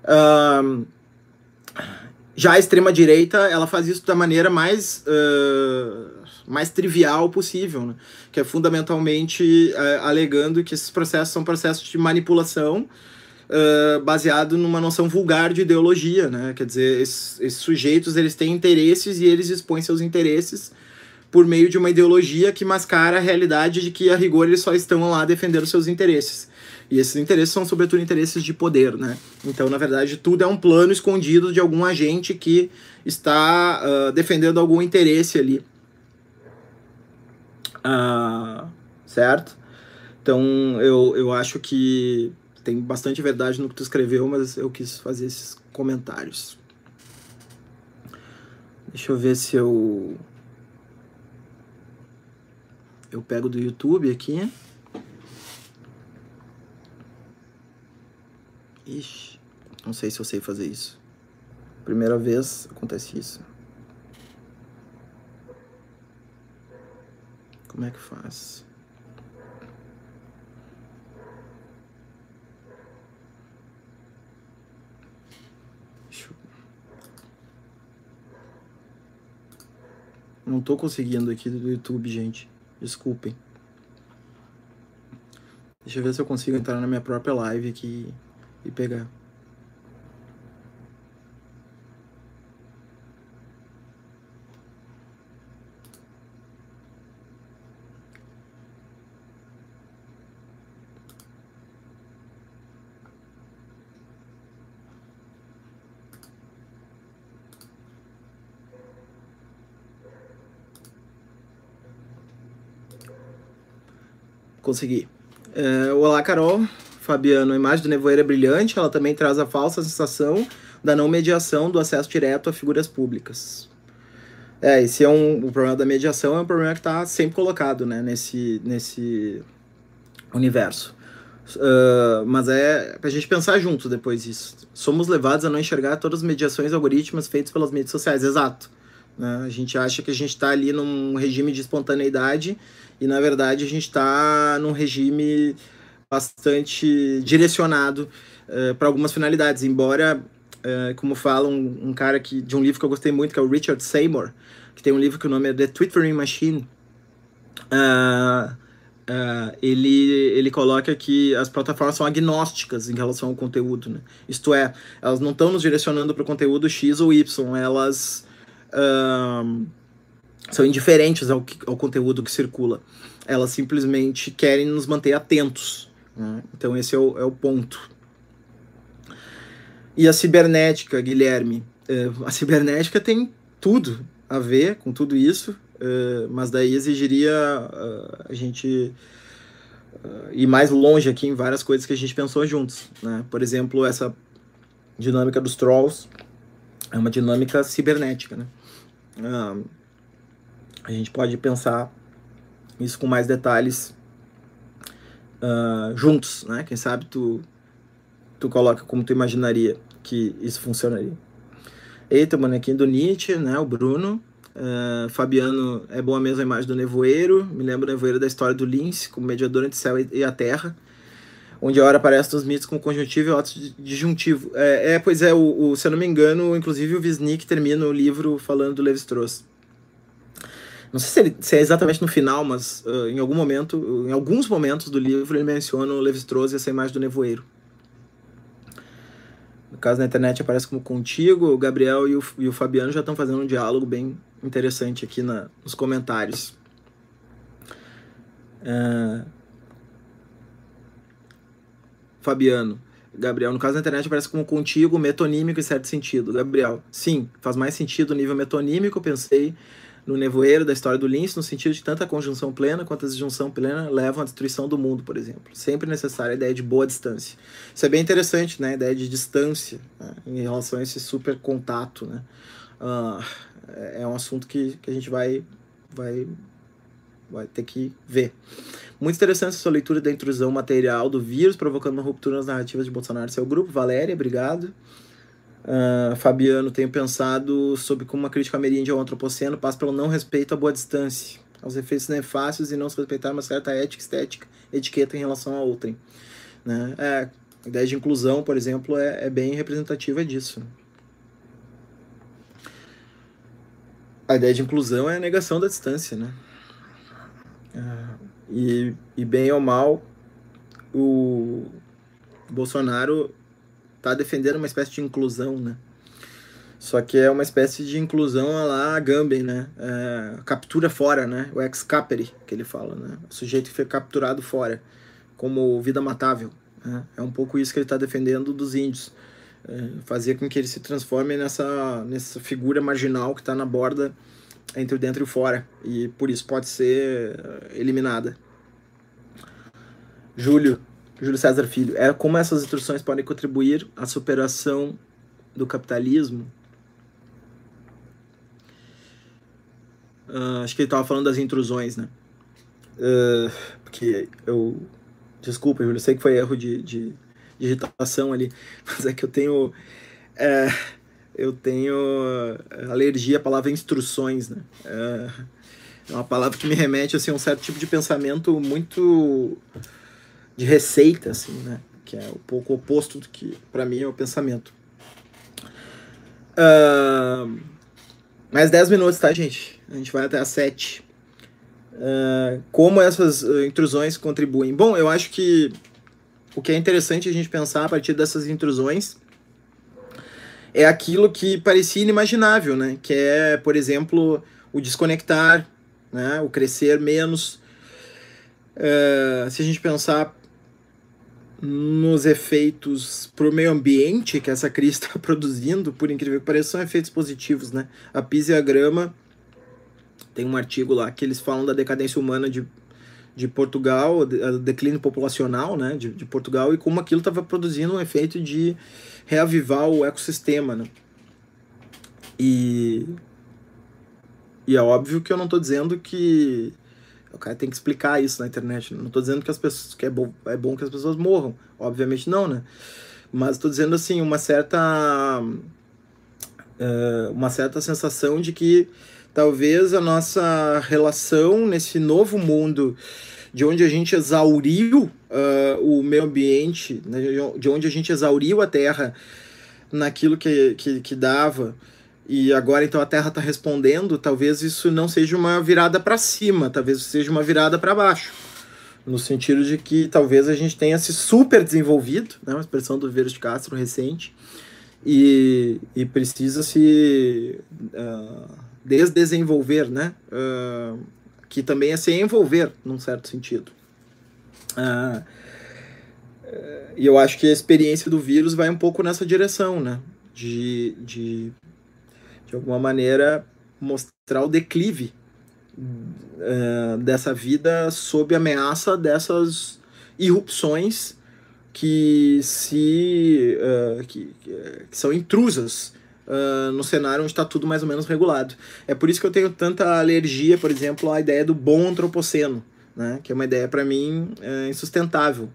Uh, já a extrema direita, ela faz isso da maneira mais uh, mais trivial possível, né? que é fundamentalmente uh, alegando que esses processos são processos de manipulação uh, baseado numa noção vulgar de ideologia, né? Quer dizer, esses, esses, sujeitos eles têm interesses e eles expõem seus interesses por meio de uma ideologia que mascara a realidade de que a rigor eles só estão lá defendendo seus interesses. E esses interesses são, sobretudo, interesses de poder, né? Então, na verdade, tudo é um plano escondido de algum agente que está uh, defendendo algum interesse ali. Uh, certo? Então, eu, eu acho que tem bastante verdade no que tu escreveu, mas eu quis fazer esses comentários. Deixa eu ver se eu. Eu pego do YouTube aqui. Ixi, não sei se eu sei fazer isso. Primeira vez acontece isso. Como é que faz? Não tô conseguindo aqui do YouTube, gente. Desculpem. Deixa eu ver se eu consigo entrar na minha própria live aqui e pegar. Consegui. É, olá, Carol. Fabiano, a imagem do nevoeiro é brilhante, ela também traz a falsa sensação da não mediação do acesso direto a figuras públicas. É, esse é um, o problema da mediação é um problema que está sempre colocado, né, nesse, nesse universo. Uh, mas é para a gente pensar juntos depois disso. Somos levados a não enxergar todas as mediações algoritmas feitas pelas mídias sociais, exato. Né? A gente acha que a gente está ali num regime de espontaneidade e, na verdade, a gente está num regime bastante direcionado uh, para algumas finalidades, embora, uh, como fala um, um, cara que, de um livro que eu gostei muito, que é o Richard Seymour, que tem um livro que o nome é The Twittering Machine, uh, ele, ele coloca que as plataformas são agnósticas em relação ao conteúdo, né? isto é, elas não estão nos direcionando para o conteúdo X ou Y, elas são indiferentes ao, ao conteúdo que circula, elas simplesmente querem nos manter atentos né? Então, esse é o, é o ponto. E a cibernética, Guilherme? É, a cibernética tem tudo a ver com tudo isso, é, mas daí exigiria uh, a gente ir mais longe aqui em várias coisas que a gente pensou juntos. Né? Por exemplo, essa dinâmica dos trolls é uma dinâmica cibernética. Né? Uh, a gente pode pensar isso com mais detalhes uh, juntos, né? Quem sabe tu, tu coloca como tu imaginaria que isso funcionaria. Eita, bonequinho do Nietzsche, né? O Bruno. Uh, Fabiano é boa mesmo a imagem do nevoeiro. Me lembra o nevoeiro da história do Lince, como mediador entre o céu e a terra. Onde a hora aparece nos mitos com conjuntivo e outros disjuntivo. É, é, pois é, o, o, se eu não me engano, inclusive o Wisnik termina o livro falando do Levi-Strauss. Não sei se, ele, se, é exatamente no final, mas uh, em algum momento, em alguns momentos do livro, ele menciona o Levi-Strauss e essa imagem do nevoeiro. No caso, na internet aparece como contigo, o Gabriel e o, e o Fabiano já estão fazendo um diálogo bem interessante aqui na, nos comentários. Uh, Fabiano. Gabriel, no caso da internet aparece como contigo, metonímico em certo sentido. Gabriel, sim, faz mais sentido o nível metonímico, pensei no nevoeiro da história do Lince, no sentido de tanta conjunção plena quanto a disjunção plena levam à destruição do mundo, por exemplo. Sempre necessária a ideia de boa distância. Isso é bem interessante, né? A ideia de distância né? em relação a esse super contato, né? Uh, é um assunto que, que a gente vai, vai, vai ter que ver. Muito interessante essa sua leitura da intrusão material do vírus, provocando uma ruptura nas narrativas de Bolsonaro. Seu grupo, Valéria, obrigado. Uh, Fabiano, tenho pensado sobre como uma crítica ameríndia ao antropoceno passa pelo não respeito à boa distância, aos efeitos nefastos e não se respeitar uma certa ética, estética, etiqueta em relação a outrem. Né? É, a ideia de inclusão, por exemplo, é, é bem representativa disso. A ideia de inclusão é a negação da distância, né? Uh, e, e bem ou mal, o Bolsonaro está defendendo uma espécie de inclusão, né? Só que é uma espécie de inclusão lá Gamben, né? É, captura fora, né? O ex-capere, que ele fala, né? O sujeito que foi capturado fora, como vida matável. Né? É um pouco isso que ele está defendendo dos índios. É, fazer com que ele se transforme nessa, nessa figura marginal que está na borda entre o dentro e o fora. E por isso pode ser é, eliminada. Júlio, Júlio César Filho, é como essas instruções podem contribuir à superação do capitalismo? Uh, acho que ele estava falando das intrusões, né? Uh, porque eu. Desculpa, Júlio, sei que foi erro de, de, digitação ali, mas é que eu tenho. É, eu tenho alergia à palavra instruções, né? É, é uma palavra que me remete assim, a um certo tipo de pensamento muito de receita, assim, né? Que é um pouco oposto do que, para mim, é o pensamento. Uh, mais 10 minutos, tá, gente? A gente vai até às 7. Uh, como essas uh, intrusões contribuem? Bom, eu acho que o que é interessante a gente pensar a partir dessas intrusões é aquilo que parecia inimaginável, né? Que é, por exemplo, o desconectar, né? o crescer menos. Uh, se a gente pensar nos efeitos para o meio ambiente que essa crise está produzindo, por incrível que pareça, são efeitos positivos, né? A Pisa e a Grama tem um artigo lá que eles falam da decadência humana de, de Portugal, o declínio populacional, né, de, de Portugal e como aquilo estava produzindo um efeito de reavivar o ecossistema, né? E e é óbvio que eu não estou dizendo que o cara tem que explicar isso na internet. Não estou dizendo que as pessoas que é bom, é bom que as pessoas morram, obviamente não, né? Mas estou dizendo assim uma certa uh, uma certa sensação de que talvez a nossa relação nesse novo mundo de onde a gente exauriu uh, o meio ambiente, né? de onde a gente exauriu a Terra naquilo que, que, que dava e agora então a Terra está respondendo, talvez isso não seja uma virada para cima, talvez seja uma virada para baixo. No sentido de que talvez a gente tenha se super desenvolvido, né, uma expressão do Verde Castro recente, e, e precisa se uh, desdesenvolver, né? Uh, que também é se envolver, num certo sentido. Uh, e eu acho que a experiência do vírus vai um pouco nessa direção, né? De, de de alguma maneira, mostrar o declive uh, dessa vida sob ameaça dessas irrupções que se uh, que, que, são intrusas uh, no cenário onde está tudo mais ou menos regulado. É por isso que eu tenho tanta alergia, por exemplo, à ideia do bom antropoceno, né? que é uma ideia para mim uh, insustentável.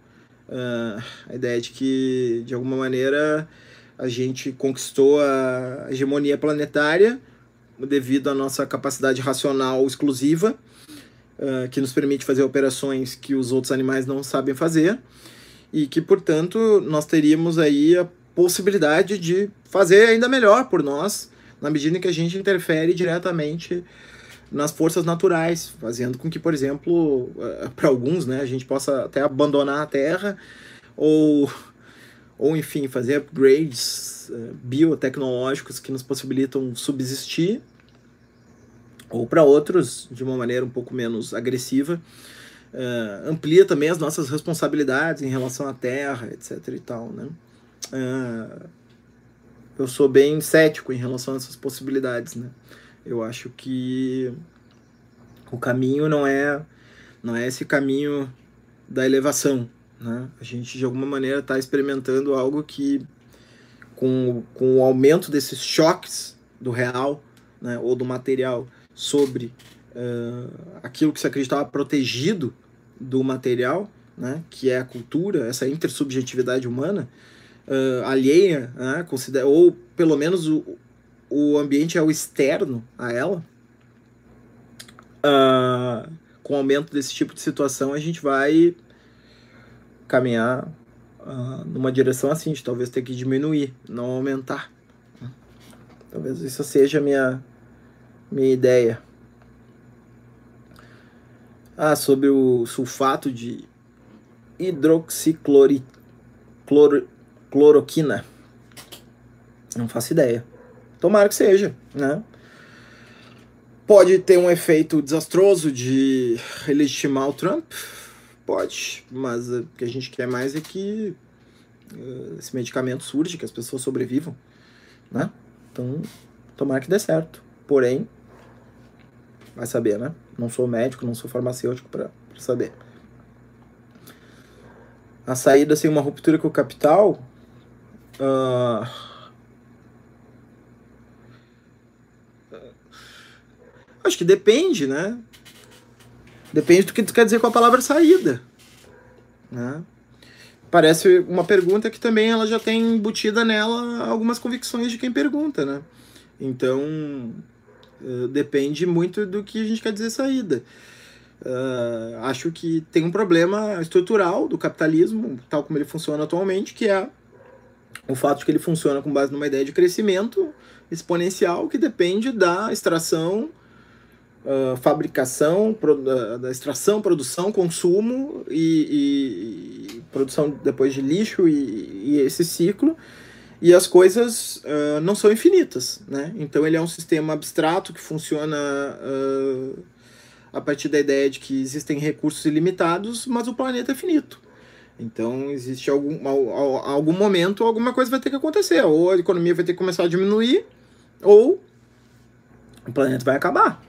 a ideia de que, de alguma maneira, a gente conquistou a hegemonia planetária devido à nossa capacidade racional exclusiva, uh, que nos permite fazer operações que os outros animais não sabem fazer, e que, portanto, nós teríamos aí a possibilidade de fazer ainda melhor por nós, na medida em que a gente interfere diretamente nas forças naturais, fazendo com que, por exemplo, uh, para alguns, né, a gente possa até abandonar a Terra ou ou enfim, fazer upgrades uh, biotecnológicos que nos possibilitam subsistir, ou para outros de uma maneira um pouco menos agressiva, uh, amplia também as nossas responsabilidades em relação à terra, etc. e tal, né? Uh, eu sou bem cético em relação a essas possibilidades, né? Eu acho que o caminho não é não é esse caminho da elevação, né? A gente, de alguma maneira, está experimentando algo que, com, com o aumento desses choques do real né, ou do material sobre uh, aquilo que se acreditava protegido do material, né, que é a cultura, essa intersubjetividade humana, uh, alheia, né? Considera, ou pelo menos o, o ambiente é o externo a ela, uh, com o aumento desse tipo de situação, a gente vai caminhar uh, numa direção assim, de talvez ter que diminuir, não aumentar. Talvez isso seja a minha, minha ideia. Ah, sobre o sulfato de hidroxicloroquina. Não faço ideia. Tomara que seja, né? Pode ter um efeito desastroso de legitimar o Trump? Pode, mas o que a gente quer mais é que uh, esse medicamento surge, que as pessoas sobrevivam, né? Então, tomara que dê certo. Porém, vai saber, né? Não sou médico, não sou farmacêutico para saber. A saída sem uma ruptura com o capital. Uh... Acho que depende, né? Depende do que tu quer dizer com a palavra saída. Né? Parece uma pergunta que também ela já tem embutida nela algumas convicções de quem pergunta, né? Então, uh, depende muito do que a gente quer dizer saída. Uh, acho que tem um problema estrutural do capitalismo, tal como ele funciona atualmente, que é o fato de que ele funciona com base numa ideia de crescimento exponencial que depende da extração, uh, fabricação, pro, da, da, extração, produção, consumo e, e, produção depois de lixo e, e esse ciclo. E as coisas uh, não são infinitas, né? Então ele é um sistema abstrato que funciona a partir da ideia de que existem recursos ilimitados, mas o planeta é finito. Então, existe algum, algum momento, alguma coisa vai ter que acontecer. Ou a economia vai ter que começar a diminuir, ou o planeta vai acabar.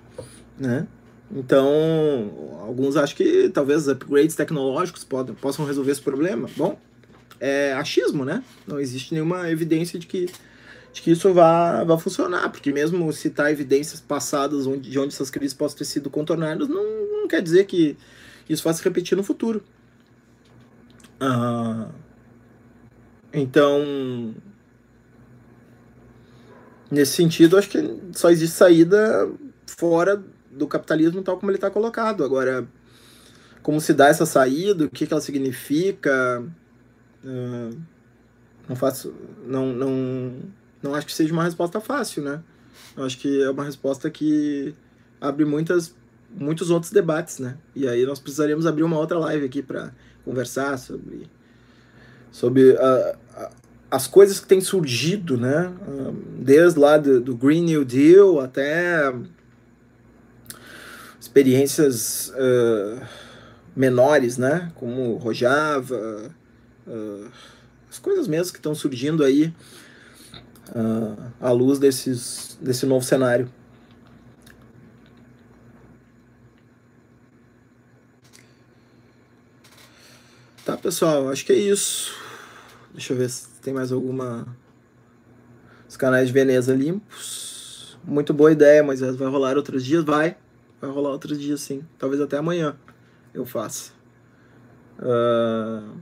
Né? Então, alguns acham que talvez upgrades tecnológicos podem, possam resolver esse problema. Bom, é achismo, né? Não existe nenhuma evidência de que de que isso vá, vá funcionar, porque mesmo citar evidências passadas onde, de onde essas crises possam ter sido contornadas, não, não quer dizer que isso vá se repetir no futuro. Ah, então, nesse sentido, acho que só existe saída fora do capitalismo tal como ele está colocado. Agora, como se dá essa saída, o que, que ela significa, uh, não faço, não, não, não acho que seja uma resposta fácil, né? Eu acho que é uma resposta que abre muitas, muitos outros debates, né? E aí nós precisaríamos abrir uma outra live aqui para conversar sobre, sobre uh, as coisas que têm surgido, né? Uh, desde lá do, do, Green New Deal até experiências uh, menores, né? Como Rojava, as coisas mesmo que estão surgindo aí uh, à luz desses, desse novo cenário. Tá, pessoal, acho que é isso. Deixa eu ver se tem mais alguma. Os canais de Veneza limpos. Muito boa ideia, mas vai rolar outros dias? Vai. Vai rolar outros dias, sim. Talvez até amanhã eu faça. Uh...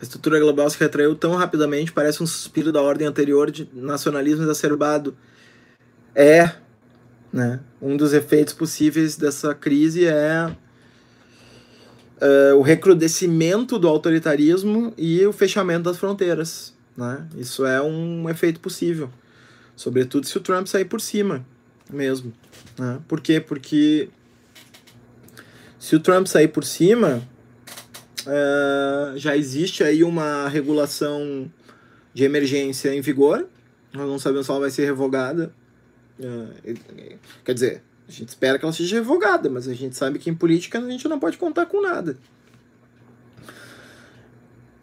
A estrutura global se retraiu tão rapidamente, parece um suspiro da ordem anterior de nacionalismo exacerbado. É, né? Um dos efeitos possíveis dessa crise é uh, o recrudescimento do autoritarismo e o fechamento das fronteiras. Né? Isso é um efeito possível. Sobretudo se o Trump sair por cima mesmo. Né? Por quê? Porque se o Trump sair por cima, Uh, já existe aí uma regulação de emergência em vigor. Nós não sabemos se ela vai ser revogada. Uh, quer dizer, a gente espera que ela seja revogada, mas a gente sabe que em política a gente não pode contar com nada.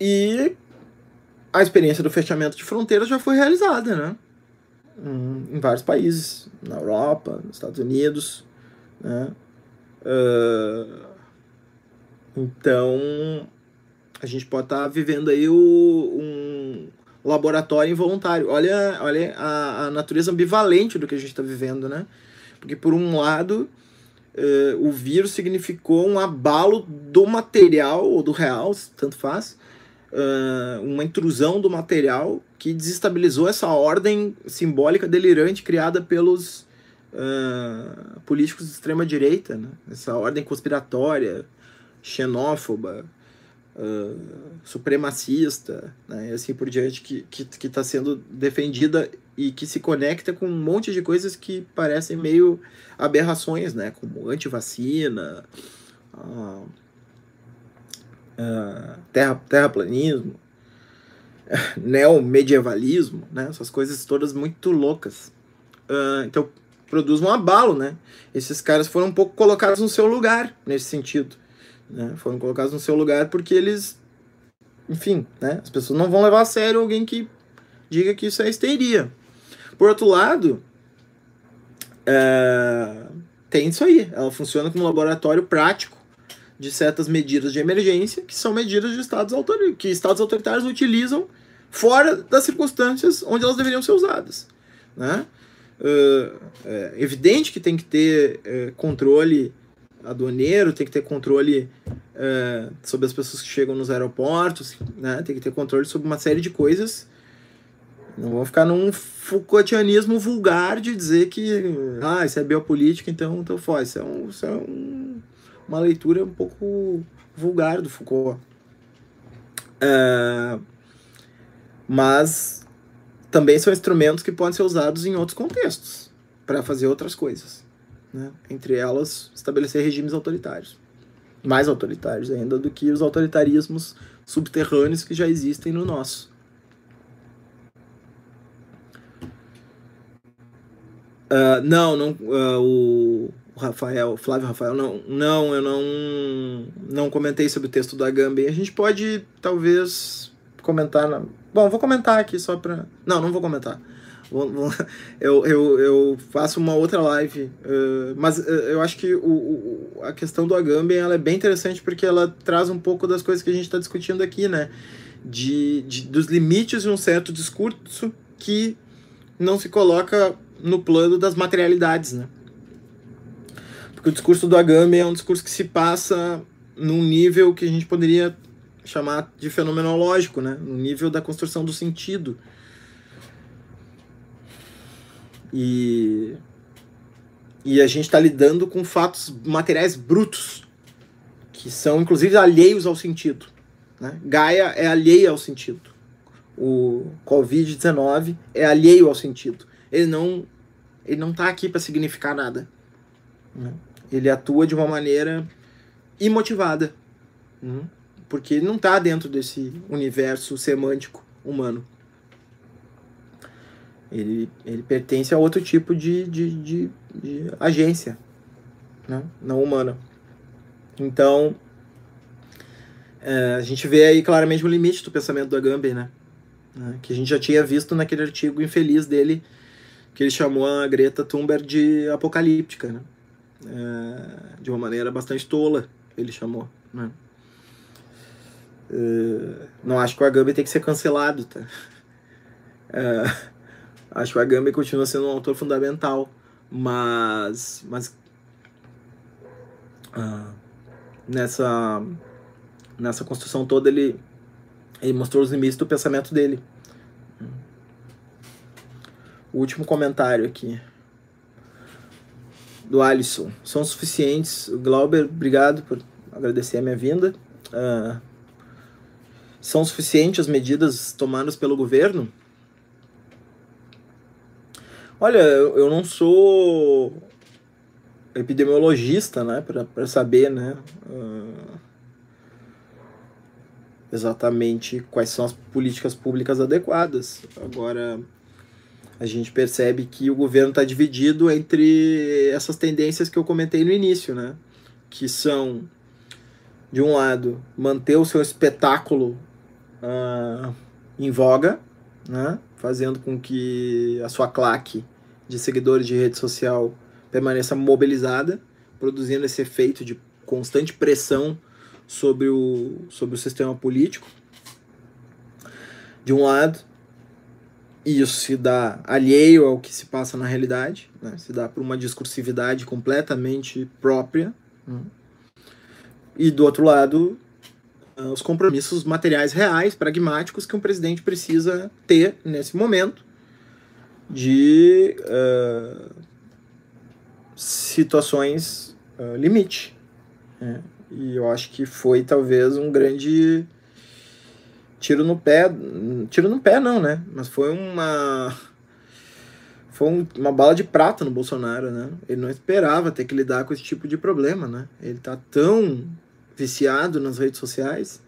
E a experiência do fechamento de fronteiras já foi realizada, né? Em vários países, na Europa, nos Estados Unidos, né? Uh, então, a gente pode estar tá vivendo aí o, um laboratório involuntário. Olha, olha a, a natureza ambivalente do que a gente está vivendo, né? Porque, por um lado, uh, o vírus significou um abalo do material, ou do real, tanto faz, uh, uma intrusão do material que desestabilizou essa ordem simbólica delirante criada pelos uh, políticos de extrema direita, né? essa ordem conspiratória, xenófoba, uh, supremacista, né? e assim por diante, que está tá sendo defendida e que se conecta com um monte de coisas que parecem meio aberrações, né? como antivacina, uh, uh, terra, terraplanismo, neomedievalismo, né? essas coisas todas muito loucas. Uh, então produz um abalo, né? Esses caras foram um pouco colocados no seu lugar nesse sentido. Né? Foram colocados no seu lugar porque eles. Enfim, né? As pessoas não vão levar a sério alguém que diga que isso é histeria. Por outro lado, é... tem isso aí. Ela funciona como um laboratório prático de certas medidas de emergência, que são medidas de estados autoritários, que estados autoritários utilizam fora das circunstâncias onde elas deveriam ser usadas. Né? Uh, é evidente que tem que ter uh, controle aduaneiro, tem que ter controle uh, sobre as pessoas que chegam nos aeroportos, né? tem que ter controle sobre uma série de coisas. Não vão ficar num Foucaultianismo vulgar de dizer que ah, isso é biopolítica, então, então faz. Isso é, um, isso é um, uma leitura um pouco vulgar do Foucault. mas também são instrumentos que podem ser usados em outros contextos para fazer outras coisas. Né? Entre elas, estabelecer regimes autoritários. Mais autoritários ainda do que os autoritarismos subterrâneos que já existem no nosso. Uh, não, não uh, o Rafael, Flávio Rafael, não, não, eu não, não comentei sobre o texto da Gambem. A gente pode, talvez, comentar na, Bom, vou comentar aqui só pra. Não, não vou comentar. Vou, vou... Eu, eu, eu faço uma outra live. Uh, mas uh, eu acho que o, o, a questão do Agamben ela é bem interessante porque ela traz um pouco das coisas que a gente está discutindo aqui, né? De, de, dos limites de um certo discurso que não se coloca no plano das materialidades, né? O discurso do Agamben é um discurso que se passa num nível que a gente poderia chamar de fenomenológico, né? no nível da construção do sentido. E, e a gente está lidando com fatos materiais brutos, que são inclusive alheios ao sentido. Né? Gaia é alheia ao sentido. O Covid-19 é alheio ao sentido. Ele não ele não está aqui para significar nada. Né? Ele atua de uma maneira imotivada. Uhum porque ele não está dentro desse universo semântico humano. Ele, ele pertence a outro tipo de, de, de, de agência, né? não humana. Então, é, a gente vê aí claramente o limite do pensamento do Agamben, né? né? Que a gente já tinha visto naquele artigo infeliz dele, que ele chamou a Greta Thunberg de apocalíptica, né? É, de uma maneira bastante tola, ele chamou, né? Uh, não acho que o Agamben tem que ser cancelado, tá? Uh, acho que o Agamben continua sendo um autor fundamental, mas, mas uh, nessa, nessa construção toda ele, ele mostrou os limites do pensamento dele. O último comentário aqui do Alisson. São suficientes. Glauber, obrigado por agradecer a minha vinda. Uh, são suficientes as medidas tomadas pelo governo? Olha, eu não sou epidemiologista, né, para saber, né, uh, exatamente quais são as políticas públicas adequadas. Agora, a gente percebe que o governo está dividido entre essas tendências que eu comentei no início, né, que são, de um lado, manter o seu espetáculo uh, em voga, né? fazendo com que a sua claque de seguidores de rede social permaneça mobilizada, produzindo esse efeito de constante pressão sobre o, sobre o sistema político, de um lado. Isso se dá alheio ao que se passa na realidade, né? se dá por uma discursividade completamente própria. Né? E do outro lado, ah, os compromissos materiais reais, pragmáticos, que um presidente precisa ter nesse momento de uh, situações uh, limite. Né? E eu acho que foi talvez um grande tiro no pé. Tiro no pé não, né? Mas foi uma. Foi um, uma bala de prata no Bolsonaro, né? Ele não esperava ter que lidar com esse tipo de problema, né? Ele tá tão viciado nas redes sociais.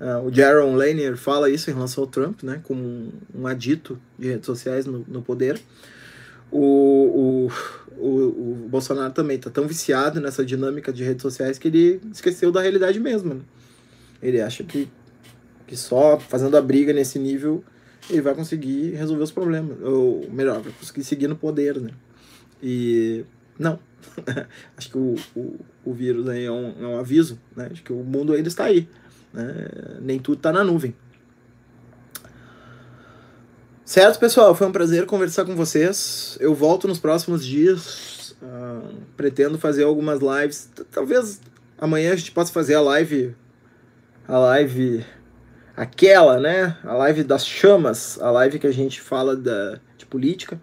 Uh, o Jaron Lanier fala isso em relação ao Trump, né? Como um, um adito de redes sociais no, no poder. O, o, o, o Bolsonaro também tá tão viciado nessa dinâmica de redes sociais que ele esqueceu da realidade mesmo. Né? Ele acha que que só fazendo a briga nesse nível ele vai conseguir resolver os problemas. Ou melhor, vai conseguir seguir no poder, né? E não. Acho que o, o, o vírus aí é um, é um aviso, né? Acho que o mundo ainda está aí. Né? Nem tudo está na nuvem. Certo, pessoal? Foi um prazer conversar com vocês. Eu volto nos próximos dias. Uh, pretendo fazer algumas lives. Talvez amanhã a gente possa fazer a live. A live aquela, né? A live das chamas, a live que a gente fala da, de política.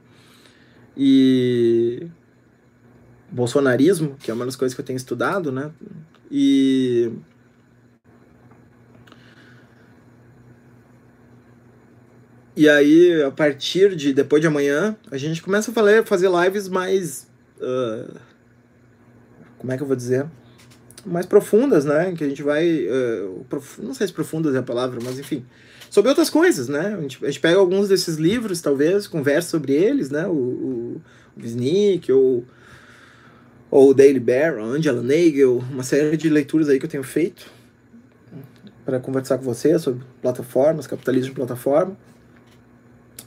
E bolsonarismo, que é uma das coisas que eu tenho estudado, né? E E aí, a partir de depois de amanhã, a gente começa a fazer, lives mais. Uh, como é que eu vou dizer? Mais profundas, né? Que a gente vai. Uh, prof... Não sei se profundas é a palavra, mas enfim. Sobre outras coisas, né? A gente, a gente pega alguns desses livros, talvez, conversa sobre eles, né? O, o, o ou, ou o Daily Bear, Angela Nagel, uma série de leituras aí que eu tenho feito para conversar com você sobre plataformas, capitalismo de plataforma.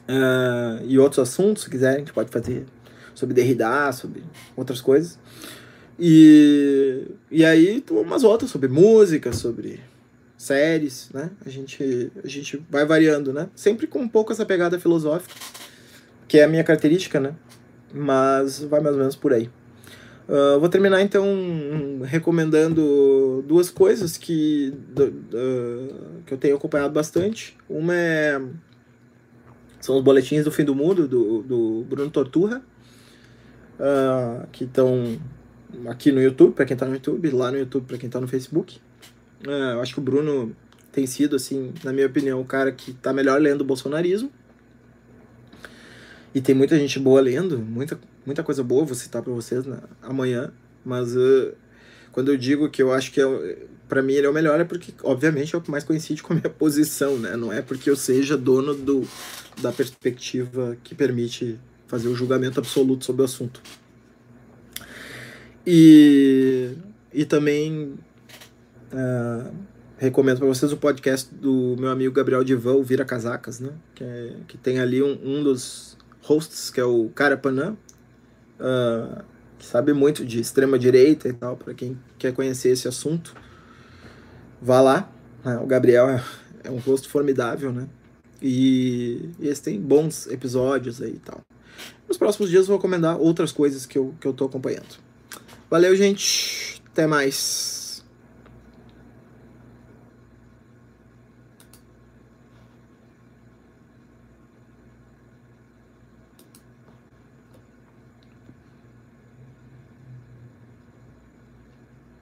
Uh, e outros assuntos, se quiserem, a gente pode fazer sobre Derrida, sobre outras coisas. E, e aí umas outras sobre música, sobre séries, né? A gente, a gente vai variando, né? Sempre com um pouco essa pegada filosófica, que é a minha característica, né? Mas vai mais ou menos por aí. Uh, vou terminar então recomendando duas coisas que, que eu tenho acompanhado bastante. Uma é são os boletins do fim do mundo do, do Bruno Torturra, uh, que estão aqui no YouTube, para quem tá no YouTube, lá no YouTube, para quem tá no Facebook. É, eu acho que o Bruno tem sido, assim, na minha opinião, o cara que tá melhor lendo o bolsonarismo. E tem muita gente boa lendo, muita, muita coisa boa, vou citar para vocês na, amanhã. Mas uh, quando eu digo que eu acho que é, para mim ele é o melhor, é porque, obviamente, é o que mais coincide com a minha posição, né? Não é porque eu seja dono do, da perspectiva que permite fazer o julgamento absoluto sobre o assunto. E, e também uh, recomendo para vocês o podcast do meu amigo Gabriel Divan, o Vira Casacas, né? Que, é, que tem ali um, um dos hosts, que é o Carapanã, uh, que sabe muito de extrema direita e tal, para quem quer conhecer esse assunto. Vá lá, né? o Gabriel é, é um rosto formidável, né? E, e eles têm bons episódios aí e tal. Nos próximos dias eu vou recomendar outras coisas que eu, que eu tô acompanhando. Valeu, gente. Até mais.